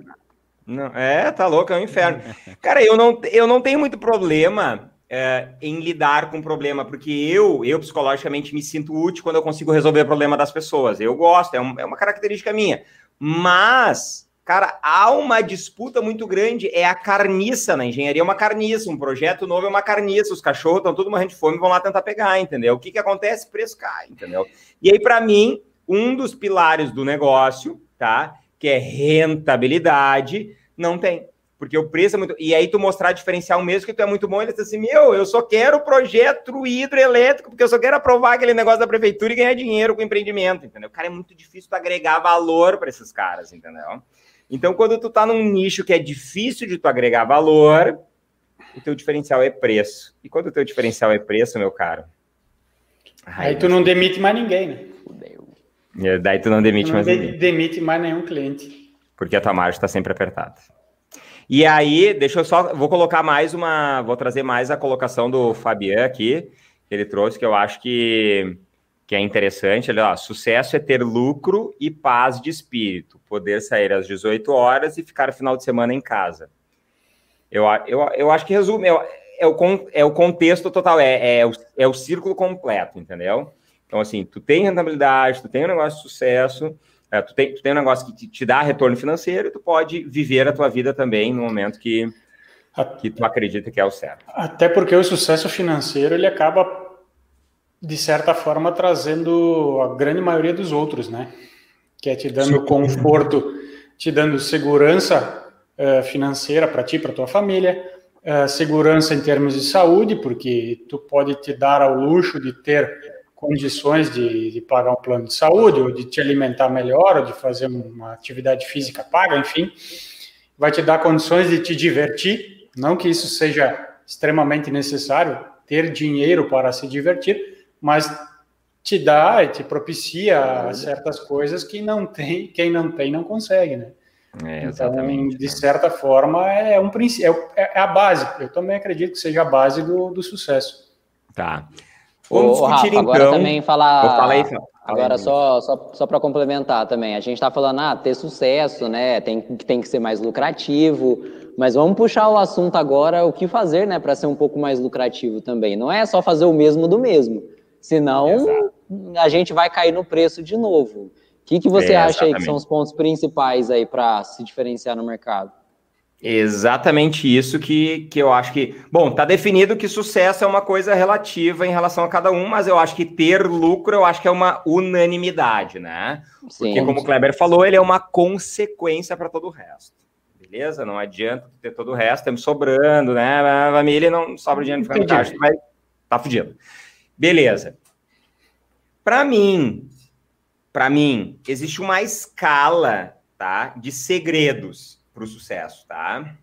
Não, é, tá louco, é um inferno. Cara, eu não, eu não tenho muito problema é, em lidar com problema, porque eu, eu psicologicamente me sinto útil quando eu consigo resolver o problema das pessoas. Eu gosto, é, um, é uma característica minha. Mas, cara, há uma disputa muito grande, é a carniça na engenharia, é uma carniça, um projeto novo é uma carniça, os cachorros estão tudo morrendo de fome, vão lá tentar pegar, entendeu? O que que acontece? Preço cai, entendeu? E aí, para mim, um dos pilares do negócio, tá? que é rentabilidade, não tem. Porque o preço é muito. E aí, tu mostrar diferencial mesmo que tu é muito bom, ele diz assim: meu, eu só quero o projeto hidroelétrico, porque eu só quero aprovar aquele negócio da prefeitura e ganhar dinheiro com o empreendimento, entendeu? Cara, é muito difícil tu agregar valor para esses caras, entendeu? Então, quando tu tá num nicho que é difícil de tu agregar valor, o teu diferencial é preço. E quando o teu diferencial é preço, meu caro. Aí tu não demite mais ninguém, né? E daí tu não demite tu não mais de, demite mais nenhum cliente. Porque a tua margem está sempre apertada. E aí, deixa eu só, vou colocar mais uma, vou trazer mais a colocação do Fabian aqui, que ele trouxe, que eu acho que, que é interessante. Ele, ó, sucesso é ter lucro e paz de espírito, poder sair às 18 horas e ficar final de semana em casa. Eu, eu, eu acho que resume, é, é, o, é o contexto total, é, é, o, é o círculo completo, entendeu? Então, assim, tu tem rentabilidade, tu tem um negócio de sucesso, é, tu, tem, tu tem um negócio que te, te, dá retorno financeiro e tu pode viver a tua vida também no momento que, que tu acredita que é o certo. Até porque o sucesso financeiro, ele acaba, de certa forma, trazendo a grande maioria dos outros, né? Que é te dando Sim. conforto, te dando segurança uh, financeira para ti, para tua família, uh, segurança em termos de saúde, porque tu pode te dar ao luxo de ter condições de, de, pagar um plano de saúde, ou de te alimentar melhor, ou de fazer uma atividade física paga, enfim, vai te dar condições de te divertir. Não que isso seja extremamente necessário, ter dinheiro para se divertir, mas te dá e te propicia certas coisas que não tem, quem não tem não consegue, né? É, então, de certa forma, é um princípio, é, é a base. Eu também acredito que seja a base do, do sucesso. Tá. Vamos Ô, discutir Rafa, então. Agora também falar. Fala aí, fala agora, só, só, só para complementar também, a gente está falando, ah, ter sucesso, né? Tem, tem que ser mais lucrativo. Mas vamos puxar o assunto agora, o que fazer, né, para ser um pouco mais lucrativo também. Não é só fazer o mesmo do mesmo. Senão Exato. a gente vai cair no preço de novo. O que, que você é, acha aí que são os pontos principais aí para se diferenciar no mercado? Exatamente isso que, que eu acho que. Bom, tá definido que sucesso é uma coisa relativa em relação a cada um, mas eu acho que ter lucro eu acho que é uma unanimidade, né? Sim, Porque, como o Kleber falou, ele é uma consequência para todo o resto. Beleza? Não adianta ter todo o resto, temos sobrando, né? A família não sobra dinheiro no caixa, vai. Tá fudido. Beleza. Para mim, para mim, existe uma escala, tá? De segredos para o sucesso, tá?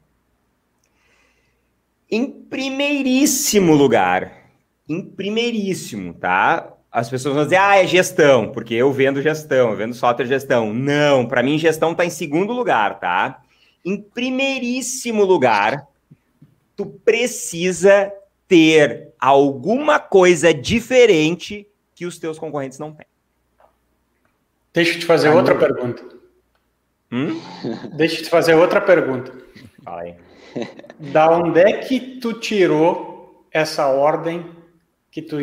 Em primeiríssimo lugar, em primeiríssimo, tá? As pessoas vão dizer, ah, é gestão, porque eu vendo gestão, eu vendo software gestão. Não, para mim gestão está em segundo lugar, tá? Em primeiríssimo lugar, tu precisa ter alguma coisa diferente que os teus concorrentes não têm. Deixa eu te fazer outra pergunta. Hum? Deixa eu te fazer outra pergunta. Vai. Da onde é que tu tirou essa ordem que tu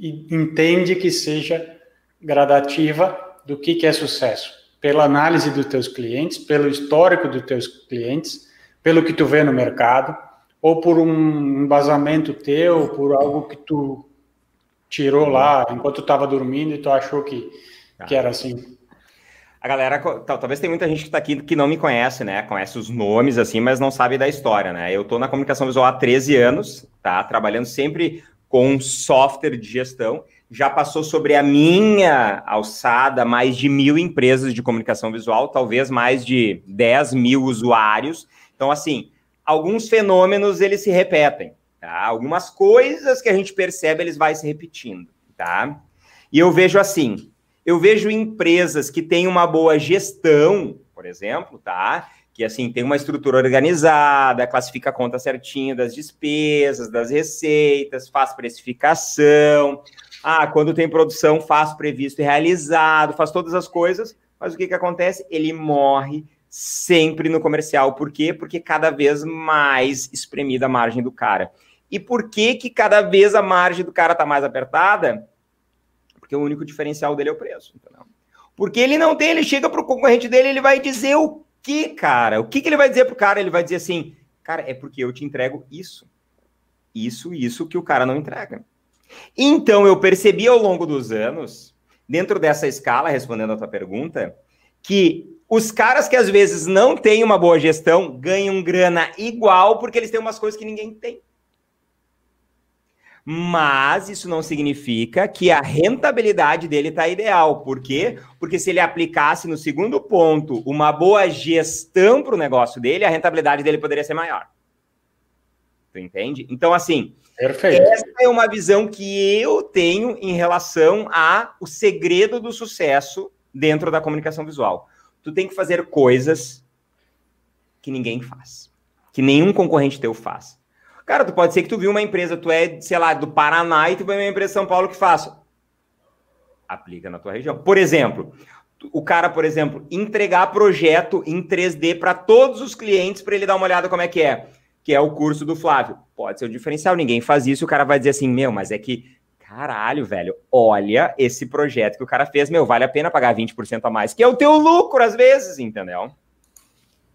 entende que seja gradativa do que, que é sucesso? Pela análise dos teus clientes, pelo histórico dos teus clientes, pelo que tu vê no mercado, ou por um embasamento teu, por algo que tu tirou lá enquanto tu estava dormindo e tu achou que, que era assim? A galera, talvez tem muita gente que está aqui que não me conhece, né? Conhece os nomes, assim, mas não sabe da história, né? Eu estou na comunicação visual há 13 anos, tá? Trabalhando sempre com software de gestão. Já passou sobre a minha alçada mais de mil empresas de comunicação visual, talvez mais de 10 mil usuários. Então, assim, alguns fenômenos eles se repetem, tá? Algumas coisas que a gente percebe eles vai se repetindo, tá? E eu vejo assim, eu vejo empresas que têm uma boa gestão, por exemplo, tá? Que assim tem uma estrutura organizada, classifica a conta certinha das despesas, das receitas, faz precificação. Ah, quando tem produção, faz previsto e realizado, faz todas as coisas. Mas o que, que acontece? Ele morre sempre no comercial. Por quê? Porque cada vez mais espremida a margem do cara. E por que que cada vez a margem do cara está mais apertada? Porque o único diferencial dele é o preço, entendeu? Porque ele não tem, ele chega para o concorrente dele, ele vai dizer o que, cara? O que, que ele vai dizer para o cara? Ele vai dizer assim, cara, é porque eu te entrego isso. Isso, isso que o cara não entrega. Então, eu percebi ao longo dos anos, dentro dessa escala, respondendo a tua pergunta, que os caras que às vezes não têm uma boa gestão ganham grana igual porque eles têm umas coisas que ninguém tem. Mas isso não significa que a rentabilidade dele está ideal. Por quê? Porque se ele aplicasse no segundo ponto uma boa gestão para o negócio dele, a rentabilidade dele poderia ser maior. Tu entende? Então, assim, Perfeito. essa é uma visão que eu tenho em relação a o segredo do sucesso dentro da comunicação visual tu tem que fazer coisas que ninguém faz, que nenhum concorrente teu faz. Cara, tu pode ser que tu viu uma empresa, tu é, sei lá, do Paraná e tu vê uma empresa de São Paulo que faça. Aplica na tua região. Por exemplo, o cara, por exemplo, entregar projeto em 3D para todos os clientes para ele dar uma olhada como é que é, que é o curso do Flávio. Pode ser o diferencial, ninguém faz isso, o cara vai dizer assim: "Meu, mas é que caralho, velho, olha esse projeto que o cara fez, meu, vale a pena pagar 20% a mais, que é o teu lucro às vezes, entendeu?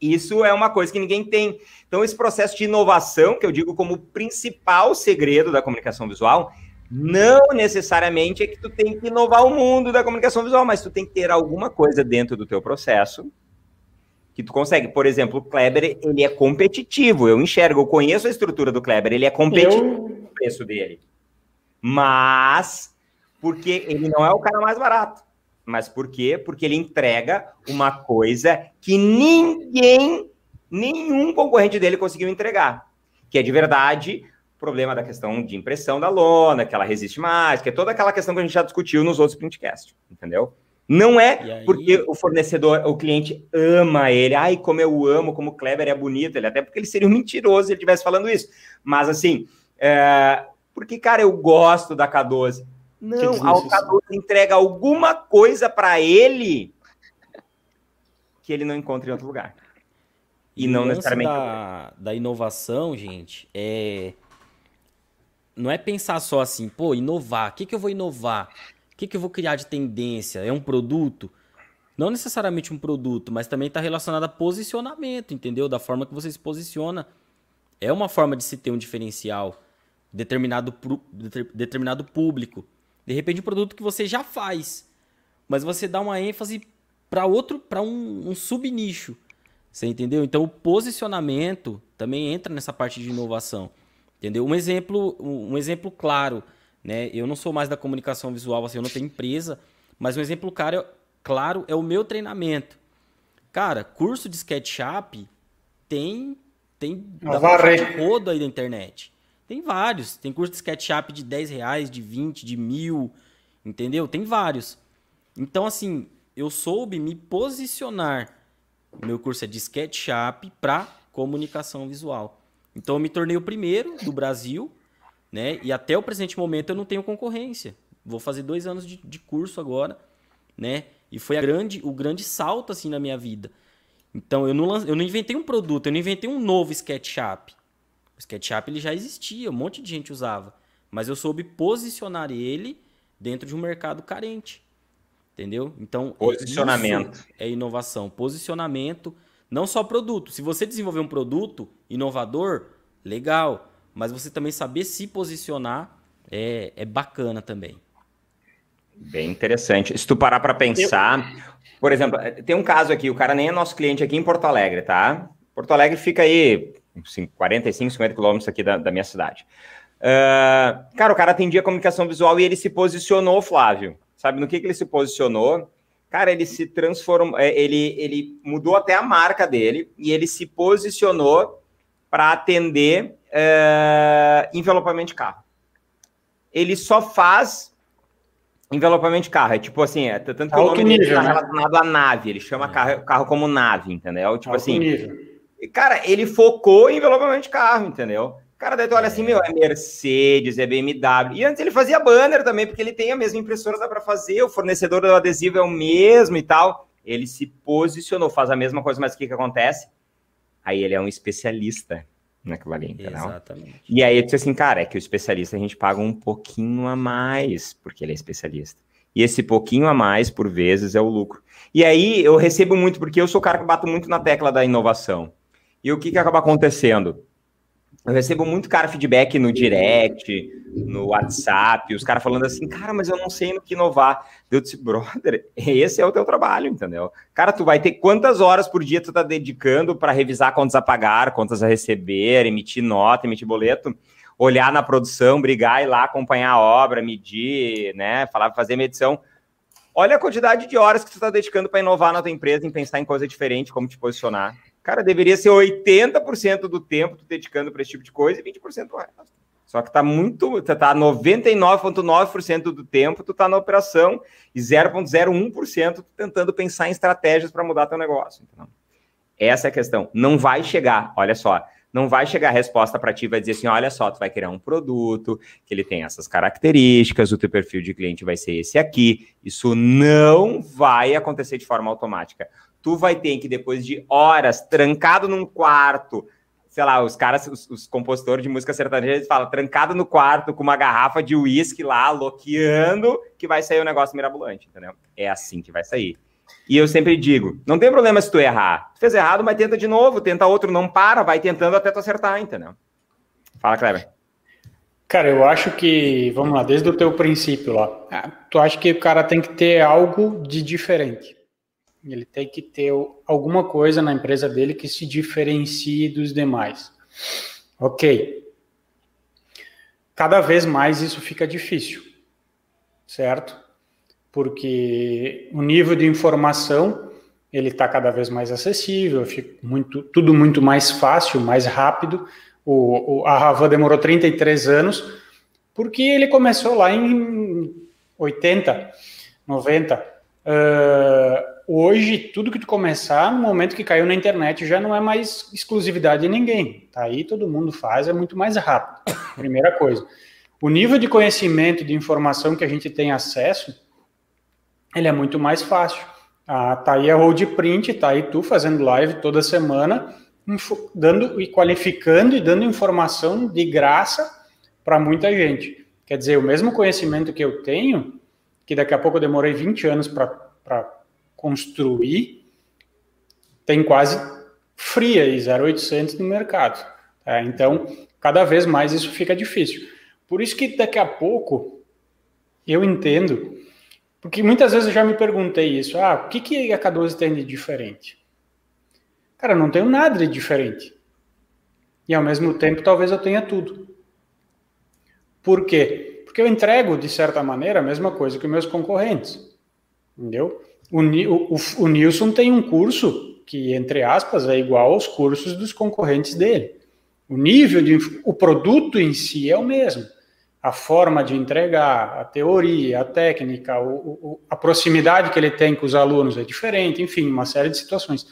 Isso é uma coisa que ninguém tem. Então, esse processo de inovação, que eu digo como principal segredo da comunicação visual, não necessariamente é que tu tem que inovar o mundo da comunicação visual, mas tu tem que ter alguma coisa dentro do teu processo que tu consegue. Por exemplo, o Kleber, ele é competitivo. Eu enxergo, eu conheço a estrutura do Kleber, ele é competitivo eu... no preço dele mas porque ele não é o cara mais barato. Mas por quê? Porque ele entrega uma coisa que ninguém, nenhum concorrente dele conseguiu entregar, que é de verdade o problema da questão de impressão da lona, que ela resiste mais, que é toda aquela questão que a gente já discutiu nos outros printcasts, entendeu? Não é porque o fornecedor, o cliente ama ele, ai, como eu amo, como o Kleber é bonito, ele até porque ele seria um mentiroso se ele estivesse falando isso. Mas assim, é, porque, cara, eu gosto da K12. Não, a K12 entrega alguma coisa para ele que ele não encontra em outro lugar. E, e não necessariamente. Da, da inovação, gente, é. Não é pensar só assim, pô, inovar. O que, que eu vou inovar? O que, que eu vou criar de tendência? É um produto? Não necessariamente um produto, mas também está relacionado a posicionamento, entendeu? Da forma que você se posiciona. É uma forma de se ter um diferencial determinado, determinado público. De repente, um produto que você já faz, mas você dá uma ênfase para outro, para um, um subnicho. Você entendeu? Então, o posicionamento também entra nessa parte de inovação. Entendeu? Um exemplo, um exemplo claro, né? Eu não sou mais da comunicação visual, assim, eu não tenho empresa, mas um exemplo claro, claro é o meu treinamento. Cara, curso de SketchUp tem tem da rodo aí da internet. Tem vários. Tem curso de SketchUp de 10 reais, de 20, de mil, entendeu? Tem vários. Então, assim, eu soube me posicionar. O meu curso é de SketchUp para comunicação visual. Então, eu me tornei o primeiro do Brasil, né? E até o presente momento eu não tenho concorrência. Vou fazer dois anos de, de curso agora, né? E foi grande, o grande salto, assim, na minha vida. Então, eu não, eu não inventei um produto, eu não inventei um novo SketchUp. O SketchUp ele já existia, um monte de gente usava, mas eu soube posicionar ele dentro de um mercado carente. Entendeu? Então, é posicionamento é inovação, posicionamento, não só produto. Se você desenvolver um produto inovador, legal, mas você também saber se posicionar é, é bacana também. Bem interessante. Se tu parar para pensar, eu... por exemplo, tem um caso aqui, o cara nem é nosso cliente aqui em Porto Alegre, tá? Porto Alegre fica aí 45, 50 quilômetros aqui da, da minha cidade. Uh, cara, o cara atendia comunicação visual e ele se posicionou, Flávio. Sabe no que, que ele se posicionou? Cara, ele se transformou, é, ele, ele mudou até a marca dele e ele se posicionou para atender uh, envelopamento de carro. Ele só faz envelopamento de carro. É tipo assim, é, tanto que o nome nível, dele está né? relacionado à nave. Ele chama é. carro, carro como nave, entendeu? Tipo Alto assim. Nível. Cara, ele focou em envelopamento de carro, entendeu? Cara, daí tu olha assim, meu, é Mercedes, é BMW. E antes ele fazia banner também, porque ele tem a mesma impressora, dá para fazer, o fornecedor do adesivo é o mesmo e tal. Ele se posicionou, faz a mesma coisa, mas o que que acontece? Aí ele é um especialista naquilo ali, entendeu? Exatamente. E aí eu disse assim, cara, é que o especialista a gente paga um pouquinho a mais, porque ele é especialista. E esse pouquinho a mais, por vezes, é o lucro. E aí eu recebo muito, porque eu sou o cara que bato muito na tecla da inovação. E o que que acaba acontecendo? Eu recebo muito cara feedback no direct, no WhatsApp, os caras falando assim, cara, mas eu não sei no que inovar. Eu disse, brother, esse é o teu trabalho, entendeu? Cara, tu vai ter quantas horas por dia tu tá dedicando para revisar contas a pagar, contas a receber, emitir nota, emitir boleto, olhar na produção, brigar, ir lá acompanhar a obra, medir, né, falar, fazer medição. Olha a quantidade de horas que tu tá dedicando para inovar na tua empresa, em pensar em coisa diferente, como te posicionar. Cara, deveria ser 80% do tempo tu dedicando para esse tipo de coisa e 20% o resto. Só que tá muito, tá 99,9% do tempo tu tá na operação e 0,01% tu tentando pensar em estratégias para mudar teu negócio. Então, essa é a questão. Não vai chegar, olha só, não vai chegar a resposta para ti vai dizer assim, olha só, tu vai criar um produto que ele tem essas características, o teu perfil de cliente vai ser esse aqui. Isso não vai acontecer de forma automática tu vai ter que, depois de horas, trancado num quarto, sei lá, os caras, os, os compositores de música sertaneja, eles falam, trancado no quarto com uma garrafa de uísque lá, loqueando, que vai sair um negócio mirabolante, entendeu? É assim que vai sair. E eu sempre digo, não tem problema se tu errar. Tu fez errado, mas tenta de novo, tenta outro, não para, vai tentando até tu acertar, entendeu? Fala, Kleber. Cara, eu acho que, vamos lá, desde o teu princípio lá, ah, tu acha que o cara tem que ter algo de diferente. Ele tem que ter alguma coisa na empresa dele que se diferencie dos demais. Ok. Cada vez mais isso fica difícil, certo? Porque o nível de informação ele está cada vez mais acessível, fica muito, tudo muito mais fácil, mais rápido. O, o, a Ravan demorou 33 anos porque ele começou lá em 80, 90. Uh, Hoje, tudo que tu começar, no momento que caiu na internet, já não é mais exclusividade de ninguém. Tá aí, todo mundo faz, é muito mais rápido. Primeira coisa. O nível de conhecimento, de informação que a gente tem acesso, ele é muito mais fácil. Ah, tá aí a Road Print, tá aí tu fazendo live toda semana, dando e qualificando e dando informação de graça para muita gente. Quer dizer, o mesmo conhecimento que eu tenho, que daqui a pouco eu demorei 20 anos para construir, tem quase fria e 0,800 no mercado. Tá? Então, cada vez mais isso fica difícil. Por isso que daqui a pouco eu entendo, porque muitas vezes eu já me perguntei isso, ah, o que, que a K12 tem de diferente? Cara, eu não tenho nada de diferente. E ao mesmo tempo, talvez eu tenha tudo. Por quê? Porque eu entrego, de certa maneira, a mesma coisa que meus concorrentes. Entendeu? O, o, o Nilson tem um curso que, entre aspas, é igual aos cursos dos concorrentes dele. O nível de. O produto em si é o mesmo. A forma de entregar, a teoria, a técnica, o, o, a proximidade que ele tem com os alunos é diferente, enfim, uma série de situações.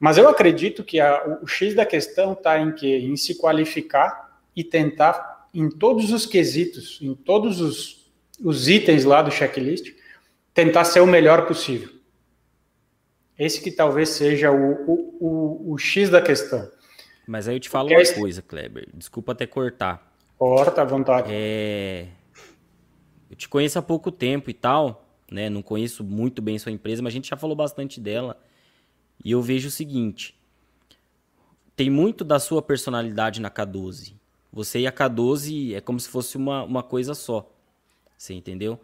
Mas eu acredito que a, o X da questão está em que em se qualificar e tentar, em todos os quesitos, em todos os, os itens lá do checklist, tentar ser o melhor possível. Esse que talvez seja o, o, o, o X da questão. Mas aí eu te falo Porque uma coisa, Kleber. Desculpa até cortar. Corta à vontade. É... Eu te conheço há pouco tempo e tal, né? Não conheço muito bem sua empresa, mas a gente já falou bastante dela. E eu vejo o seguinte: tem muito da sua personalidade na K12. Você e a K12 é como se fosse uma, uma coisa só. Você entendeu?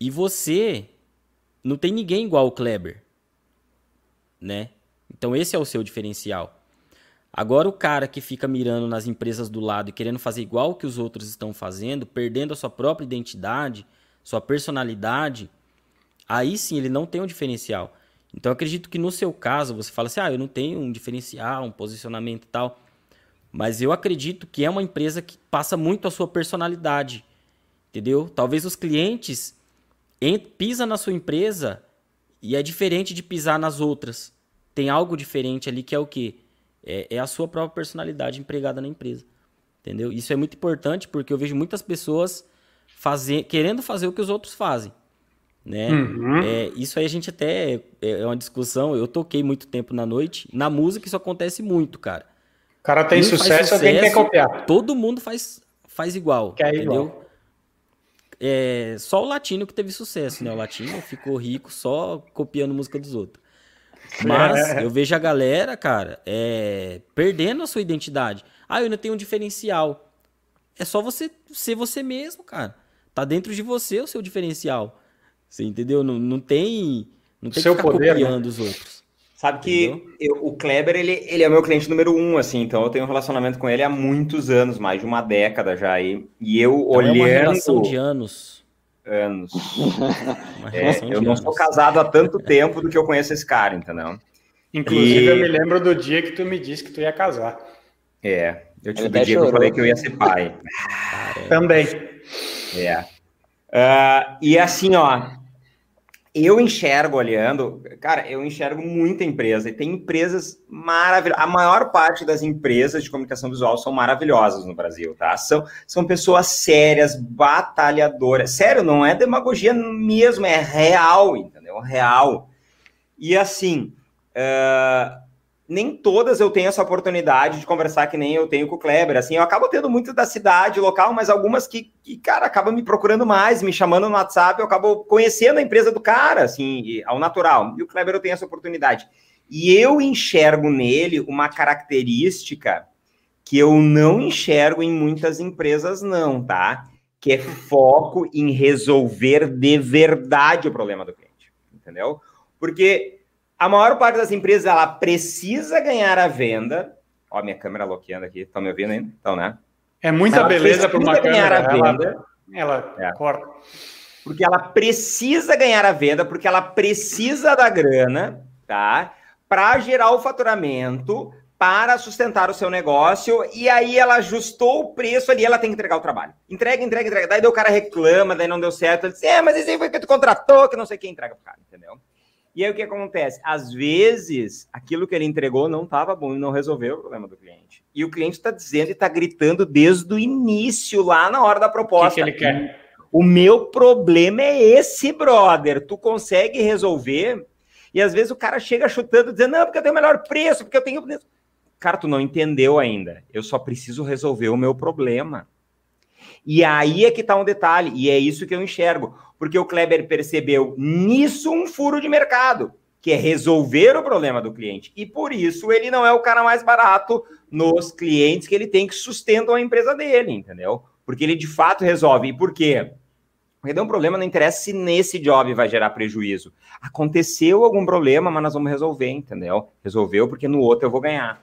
E você não tem ninguém igual o Kleber, né? Então esse é o seu diferencial. Agora o cara que fica mirando nas empresas do lado e querendo fazer igual que os outros estão fazendo, perdendo a sua própria identidade, sua personalidade, aí sim ele não tem um diferencial. Então, acredito que no seu caso, você fala assim, ah, eu não tenho um diferencial, um posicionamento e tal. Mas eu acredito que é uma empresa que passa muito a sua personalidade, entendeu? Talvez os clientes pisam na sua empresa e é diferente de pisar nas outras. Tem algo diferente ali que é o quê? É, é a sua própria personalidade empregada na empresa, entendeu? Isso é muito importante porque eu vejo muitas pessoas fazer, querendo fazer o que os outros fazem. Né? Uhum. É, isso aí a gente até é, é uma discussão. Eu toquei muito tempo na noite. Na música isso acontece muito, cara cara tem sucesso, sucesso, alguém quer copiar. Todo mundo faz, faz igual, quer entendeu? Igual. É, só o latino que teve sucesso, né? O latino ficou rico só copiando música dos outros. Mas é. eu vejo a galera, cara, é, perdendo a sua identidade. Ah, eu não tenho um diferencial. É só você ser você mesmo, cara. Tá dentro de você o seu diferencial. Você entendeu? Não, não tem, não tem seu que ficar poder, né? copiando né? os outros. Sabe que eu, o Kleber, ele, ele é meu cliente número um, assim, então eu tenho um relacionamento com ele há muitos anos, mais de uma década já aí. E eu então olhando. É uma relação de anos. Anos. é, eu não sou casado há tanto tempo do que eu conheço esse cara, entendeu? Inclusive, e... eu me lembro do dia que tu me disse que tu ia casar. É, eu te do dia que eu falei que eu ia ser pai. Também. É. Uh, e assim, ó, eu enxergo olhando, cara, eu enxergo muita empresa e tem empresas maravilhosas. A maior parte das empresas de comunicação visual são maravilhosas no Brasil, tá? São, são pessoas sérias, batalhadoras. Sério, não é demagogia mesmo, é real, entendeu? Real. E assim, uh, nem todas eu tenho essa oportunidade de conversar que nem eu tenho com o Kleber. Assim, eu acabo tendo muito da cidade local, mas algumas que, que cara, acabam me procurando mais, me chamando no WhatsApp, eu acabo conhecendo a empresa do cara, assim, ao natural. E o Kleber eu tenho essa oportunidade. E eu enxergo nele uma característica que eu não enxergo em muitas empresas, não, tá? Que é foco em resolver de verdade o problema do cliente. Entendeu? Porque a maior parte das empresas ela precisa ganhar a venda. Ó, minha câmera bloqueando aqui. Estão me ouvindo ainda? Então, né? É muita ela beleza para uma câmera. Venda, ela, ela é. corta. Porque ela precisa ganhar a venda, porque ela precisa da grana, tá? Para gerar o faturamento, para sustentar o seu negócio, e aí ela ajustou o preço ali, ela tem que entregar o trabalho. Entrega, entrega, entrega. Daí o cara reclama, daí não deu certo. Ele diz, é, mas isso aí foi que tu contratou, que não sei quem entrega pro cara, entendeu? E aí o que acontece? Às vezes, aquilo que ele entregou não estava bom e não resolveu o problema do cliente. E o cliente está dizendo e está gritando desde o início, lá na hora da proposta. O que, que ele quer? O meu problema é esse, brother. Tu consegue resolver? E às vezes o cara chega chutando, dizendo, não, porque eu tenho o melhor preço, porque eu tenho. Cara, tu não entendeu ainda. Eu só preciso resolver o meu problema. E aí é que está um detalhe, e é isso que eu enxergo porque o Kleber percebeu nisso um furo de mercado, que é resolver o problema do cliente. E por isso ele não é o cara mais barato nos clientes que ele tem que sustentam a empresa dele, entendeu? Porque ele de fato resolve. E por quê? Porque deu um problema, não interessa se nesse job vai gerar prejuízo. Aconteceu algum problema, mas nós vamos resolver, entendeu? Resolveu porque no outro eu vou ganhar.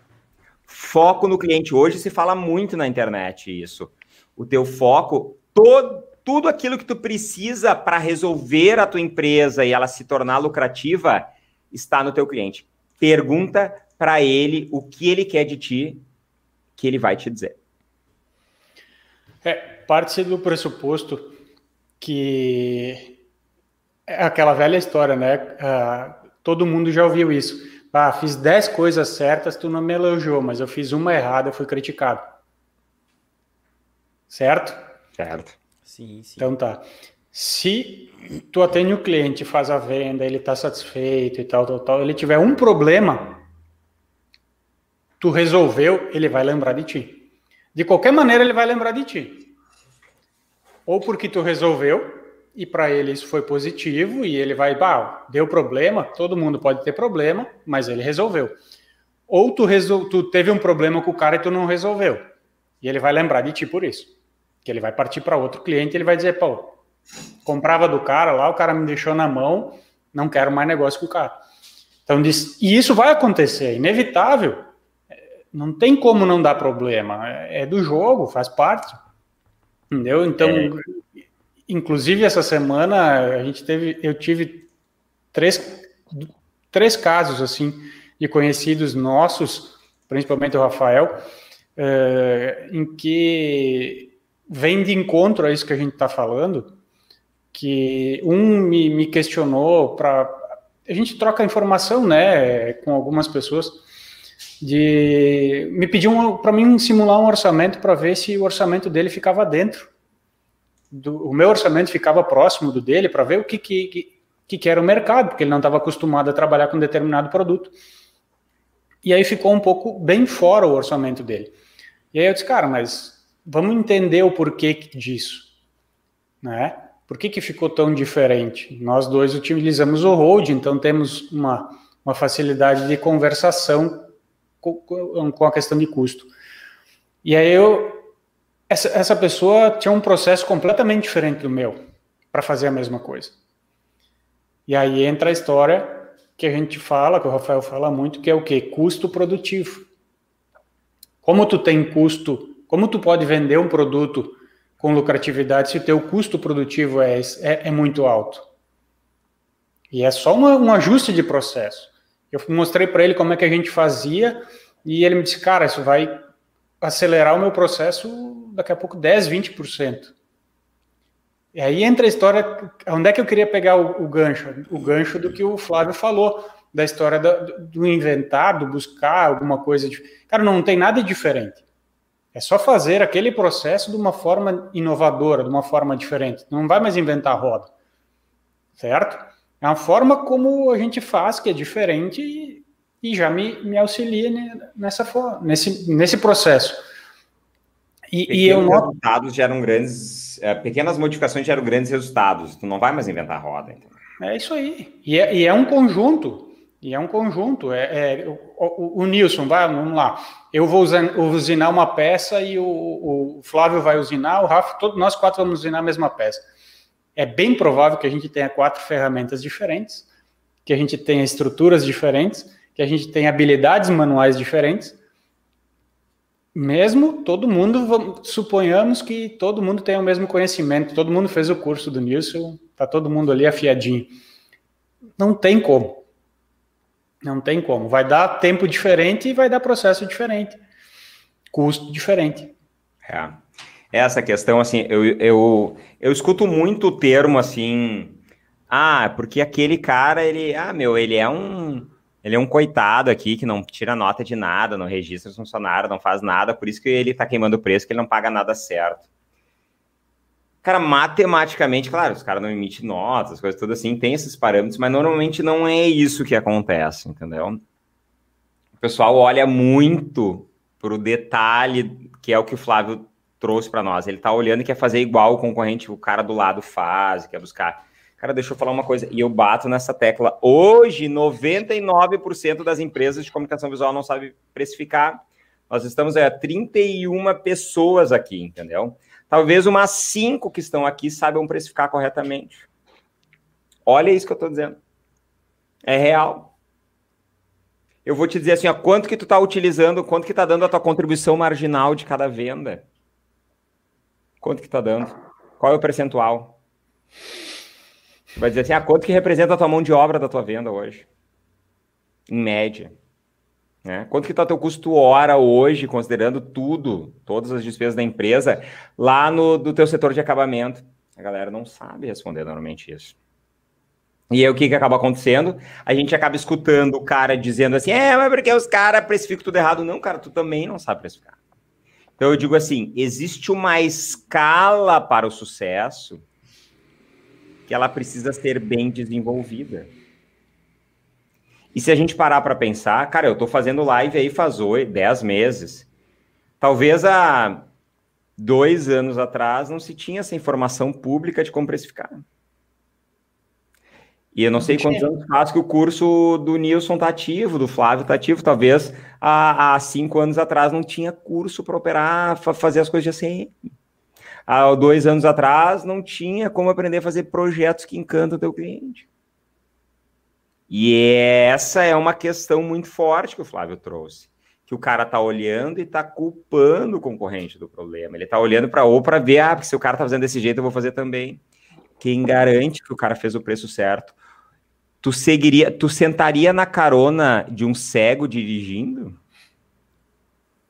Foco no cliente. Hoje se fala muito na internet isso. O teu foco, todo, tudo aquilo que tu precisa para resolver a tua empresa e ela se tornar lucrativa está no teu cliente. Pergunta para ele o que ele quer de ti, que ele vai te dizer. É, parte do pressuposto que é aquela velha história, né? Uh, todo mundo já ouviu isso. Ah, fiz 10 coisas certas, tu não me elogiou, mas eu fiz uma errada, eu fui criticado. Certo? Certo. Sim, sim. Então tá. Se tu atende o cliente, faz a venda, ele está satisfeito e tal, tal, tal, ele tiver um problema, tu resolveu, ele vai lembrar de ti. De qualquer maneira, ele vai lembrar de ti. Ou porque tu resolveu, e para ele isso foi positivo, e ele vai, bah, deu problema, todo mundo pode ter problema, mas ele resolveu. Ou tu, resol... tu teve um problema com o cara e tu não resolveu. E ele vai lembrar de ti por isso que ele vai partir para outro cliente, ele vai dizer, pô, comprava do cara lá, o cara me deixou na mão, não quero mais negócio com o cara. Então, e isso vai acontecer, é inevitável. Não tem como não dar problema. É do jogo, faz parte. Entendeu? Então, é. inclusive essa semana a gente teve, eu tive três, três casos assim de conhecidos nossos, principalmente o Rafael, é, em que vem de encontro a isso que a gente está falando, que um me, me questionou para a gente troca informação, né, com algumas pessoas de me pediu para mim simular um orçamento para ver se o orçamento dele ficava dentro do, o meu orçamento ficava próximo do dele para ver o que que, que que era o mercado, porque ele não estava acostumado a trabalhar com determinado produto. E aí ficou um pouco bem fora o orçamento dele. E aí eu disse, cara, mas vamos entender o porquê disso, né? Por que, que ficou tão diferente? Nós dois utilizamos o Hold, então temos uma, uma facilidade de conversação com, com a questão de custo. E aí eu, essa, essa pessoa tinha um processo completamente diferente do meu para fazer a mesma coisa. E aí entra a história que a gente fala, que o Rafael fala muito, que é o que? Custo produtivo. Como tu tem custo, como tu pode vender um produto com lucratividade se o teu custo produtivo é, é, é muito alto? E é só uma, um ajuste de processo. Eu mostrei para ele como é que a gente fazia e ele me disse, cara, isso vai acelerar o meu processo daqui a pouco 10, 20%. E aí entra a história, onde é que eu queria pegar o, o gancho? O gancho do que o Flávio falou, da história do, do inventar, do buscar alguma coisa. De... Cara, não tem nada diferente. É só fazer aquele processo de uma forma inovadora, de uma forma diferente. Não vai mais inventar a roda. Certo? É uma forma como a gente faz, que é diferente e, e já me, me auxilia nessa, nesse, nesse processo. E, e eu noto... resultados geram grandes. É, pequenas modificações geram grandes resultados. Tu não vai mais inventar roda. Entendeu? É isso aí. E é, e é um conjunto. E é um conjunto. É, é o, o, o, Nilson, vai, vamos lá. Eu vou usinar uma peça e o, o Flávio vai usinar, o Rafa, todos nós quatro vamos usinar a mesma peça. É bem provável que a gente tenha quatro ferramentas diferentes, que a gente tenha estruturas diferentes, que a gente tenha habilidades manuais diferentes mesmo todo mundo, suponhamos que todo mundo tem o mesmo conhecimento, todo mundo fez o curso do Nilson, tá todo mundo ali afiadinho. Não tem como. Não tem como. Vai dar tempo diferente e vai dar processo diferente. Custo diferente. É. Essa questão, assim, eu, eu, eu escuto muito o termo assim. Ah, porque aquele cara, ele. Ah, meu, ele é um ele é um coitado aqui que não tira nota de nada, não registra os funcionários, não faz nada, por isso que ele está queimando o preço, que ele não paga nada certo. Cara, matematicamente, claro, os caras não emitem notas, as coisas todas assim, tem esses parâmetros, mas normalmente não é isso que acontece, entendeu? O pessoal olha muito para o detalhe, que é o que o Flávio trouxe para nós. Ele está olhando e quer fazer igual o concorrente, o cara do lado faz, quer buscar Cara, deixa eu falar uma coisa, e eu bato nessa tecla. Hoje, 99% das empresas de comunicação visual não sabem precificar. Nós estamos a 31 pessoas aqui, entendeu? Talvez umas 5 que estão aqui saibam precificar corretamente. Olha isso que eu estou dizendo. É real. Eu vou te dizer assim, ó, quanto que tu está utilizando, quanto que está dando a tua contribuição marginal de cada venda? Quanto que está dando? Qual é o percentual? Vai dizer assim, ah, quanto que representa a tua mão de obra da tua venda hoje? Em média. Né? Quanto que está teu custo hora hoje, considerando tudo, todas as despesas da empresa, lá no do teu setor de acabamento? A galera não sabe responder normalmente isso. E aí o que, que acaba acontecendo? A gente acaba escutando o cara dizendo assim, é, mas porque os caras precificam tudo errado. Não, cara, tu também não sabe precificar. Então eu digo assim, existe uma escala para o sucesso que ela precisa ser bem desenvolvida. E se a gente parar para pensar, cara, eu estou fazendo live aí faz 10 meses. Talvez há dois anos atrás não se tinha essa informação pública de como precificar. E eu não sei quantos anos faz que o curso do Nilson está ativo, do Flávio está ativo. Talvez há, há, cinco anos atrás não tinha curso para operar, fazer as coisas de ACM há dois anos atrás não tinha como aprender a fazer projetos que encantam o teu cliente. E essa é uma questão muito forte que o Flávio trouxe. Que o cara tá olhando e tá culpando o concorrente do problema. Ele tá olhando para ou para ver, ah, porque se o cara tá fazendo desse jeito, eu vou fazer também. Quem garante que o cara fez o preço certo? tu seguiria, tu sentaria na carona de um cego dirigindo?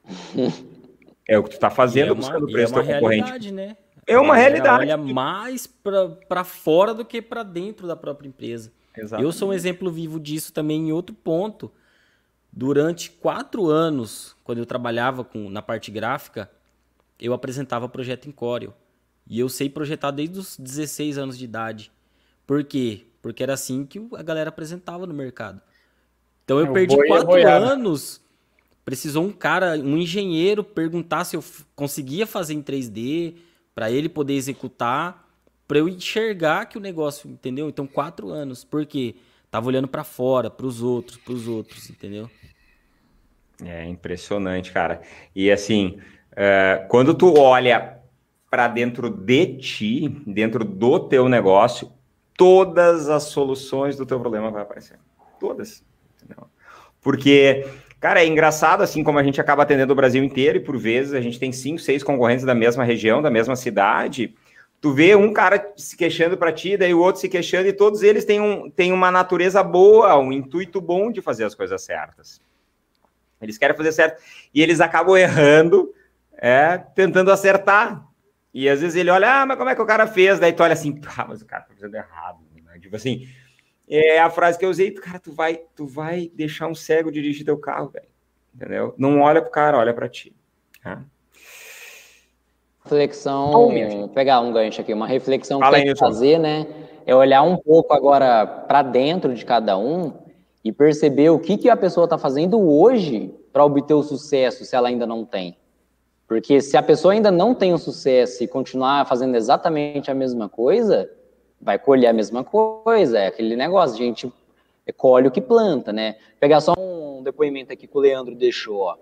é o que tu tá fazendo, é uma, buscando preço é uma concorrente. Né? É uma realidade. Olha mais para fora do que para dentro da própria empresa. Exatamente. Eu sou um exemplo vivo disso também em outro ponto. Durante quatro anos, quando eu trabalhava com, na parte gráfica, eu apresentava projeto em Corel. E eu sei projetar desde os 16 anos de idade. Por quê? Porque era assim que a galera apresentava no mercado. Então eu é, perdi quatro anos. Precisou um cara, um engenheiro, perguntar se eu conseguia fazer em 3D, para ele poder executar, para eu enxergar que o negócio, entendeu? Então quatro anos. Por quê? Tava olhando para fora, para os outros, para os outros, entendeu? É impressionante, cara. E assim, uh, quando tu olha para dentro de ti, dentro do teu negócio, todas as soluções do teu problema vai aparecer. Todas. Entendeu? Porque, cara, é engraçado assim como a gente acaba atendendo o Brasil inteiro e por vezes a gente tem cinco, seis concorrentes da mesma região, da mesma cidade. Tu vê um cara se queixando para ti, daí o outro se queixando, e todos eles têm, um, têm uma natureza boa, um intuito bom de fazer as coisas certas. Eles querem fazer certo. E eles acabam errando, é, tentando acertar. E às vezes ele olha, ah, mas como é que o cara fez? Daí tu olha assim, ah, mas o cara tá fazendo errado. Né? Tipo assim, é a frase que eu usei, cara, tu vai, tu vai deixar um cego dirigir teu carro, velho. Entendeu? Não olha pro cara, olha para ti. Tá? Reflexão, Bom, pegar um gancho aqui, uma reflexão Fala que tem que fazer, né? É olhar um pouco agora para dentro de cada um e perceber o que, que a pessoa está fazendo hoje para obter o sucesso, se ela ainda não tem. Porque se a pessoa ainda não tem o sucesso e continuar fazendo exatamente a mesma coisa, vai colher a mesma coisa. É aquele negócio, a gente colhe o que planta, né? Pegar só um depoimento aqui que o Leandro deixou, ó.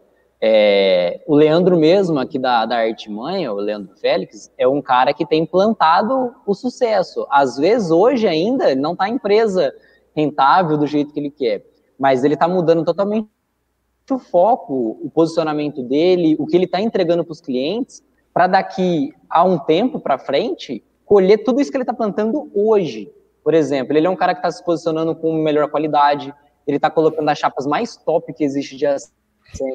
É, o Leandro mesmo, aqui da, da Artimanha, o Leandro Félix, é um cara que tem plantado o sucesso. Às vezes, hoje ainda, não está empresa rentável do jeito que ele quer, mas ele está mudando totalmente o foco, o posicionamento dele, o que ele está entregando para os clientes, para daqui a um tempo para frente, colher tudo isso que ele está plantando hoje. Por exemplo, ele é um cara que está se posicionando com melhor qualidade, ele está colocando as chapas mais top que existe de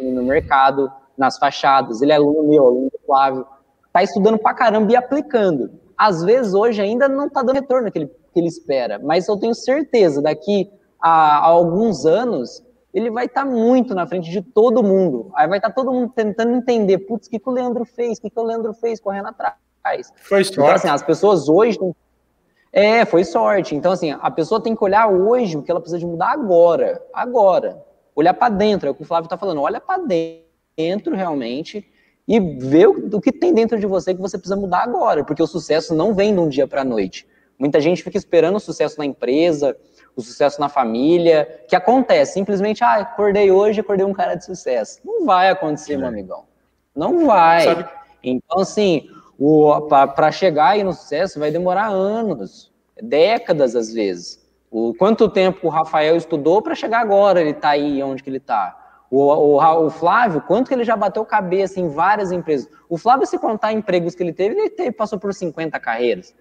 No mercado, nas fachadas, ele é aluno meu, aluno do Flávio, está estudando pra caramba e aplicando. Às vezes, hoje, ainda não está dando retorno que ele, que ele espera, mas eu tenho certeza, daqui a, a alguns anos, ele vai estar tá muito na frente de todo mundo. Aí vai estar tá todo mundo tentando entender, putz, o que, que o Leandro fez? O que, que o Leandro fez correndo atrás? Foi sorte. Então, assim, as pessoas hoje... É, foi sorte. Então, assim, a pessoa tem que olhar hoje o que ela precisa de mudar agora. Agora. Olhar para dentro, é o que o Flávio está falando. Olha para dentro, realmente, e o, o que tem dentro de você que você precisa mudar agora, porque o sucesso não vem de um dia para a noite. Muita gente fica esperando o sucesso na empresa, o sucesso na família, que acontece, simplesmente, ah, acordei hoje, acordei um cara de sucesso. Não vai acontecer, é. meu amigão. Não vai. Sabe? Então, assim, para chegar aí no sucesso vai demorar anos, décadas às vezes. O quanto tempo o Rafael estudou para chegar agora, ele está aí onde que ele está. O, o, o, Flávio, quanto que ele já bateu cabeça em várias empresas. O Flávio, se contar empregos que ele teve, ele teve, passou por 50 carreiras.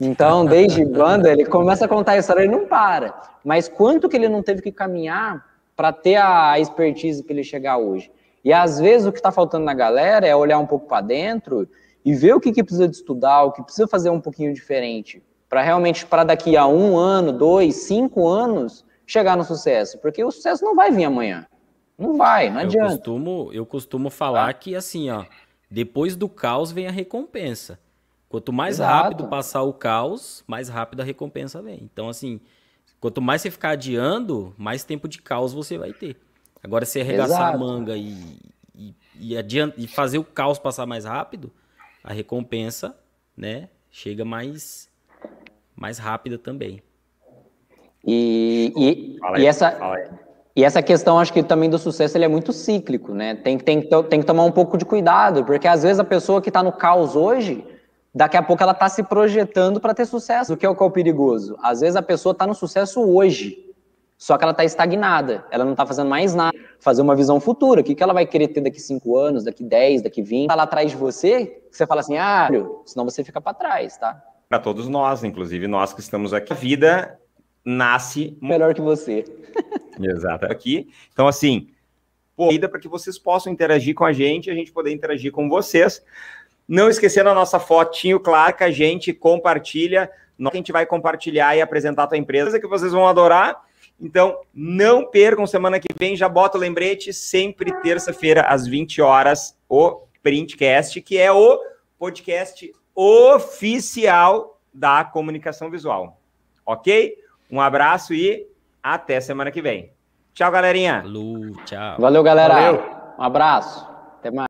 Então, desde quando ele começa a contar a história, ele não para. Mas quanto que ele não teve que caminhar para ter a expertise para ele chegar hoje? E às vezes o que está faltando na galera é olhar um pouco para dentro e ver o que, que precisa de estudar, o que precisa fazer um pouquinho diferente, para realmente, para daqui a um ano, dois, cinco anos, chegar no sucesso. Porque o sucesso não vai vir amanhã. Não vai, não adianta. Eu costumo, eu costumo falar ah. que assim, ó, depois do caos vem a recompensa. Quanto mais Exato. rápido passar o caos, mais rápido a recompensa vem. Então, assim, quanto mais você ficar adiando, mais tempo de caos você vai ter. Agora, se arregaçar Exato. a manga e, e, e, adianta, e fazer o caos passar mais rápido, a recompensa, né, chega mais, mais rápida também. E, e, aí, e essa, e essa questão, acho que também do sucesso, ele é muito cíclico, né? Tem, tem, tem que tomar um pouco de cuidado, porque às vezes a pessoa que está no caos hoje, daqui a pouco ela está se projetando para ter sucesso, o que é o que é o perigoso. Às vezes a pessoa está no sucesso hoje, só que ela está estagnada, ela não está fazendo mais nada. Fazer uma visão futura, o que, que ela vai querer ter daqui 5 anos, daqui 10, daqui 20. Tá lá atrás de você, você fala assim, ah, senão você fica para trás, tá? Para todos nós, inclusive nós que estamos aqui. A vida nasce melhor que você. Exato. Aqui. Então, assim, corrida para que vocês possam interagir com a gente, a gente poder interagir com vocês. Não esquecendo a nossa fotinho, claro, que a gente compartilha. A gente vai compartilhar e apresentar a tua empresa, que vocês vão adorar. Então, não percam semana que vem, já bota o lembrete, sempre terça-feira, às 20 horas, o Printcast, que é o podcast oficial da comunicação visual. Ok? Um abraço e até semana que vem. Tchau, galerinha. Falou, tchau. Valeu, galera. Valeu. Um abraço. Até mais.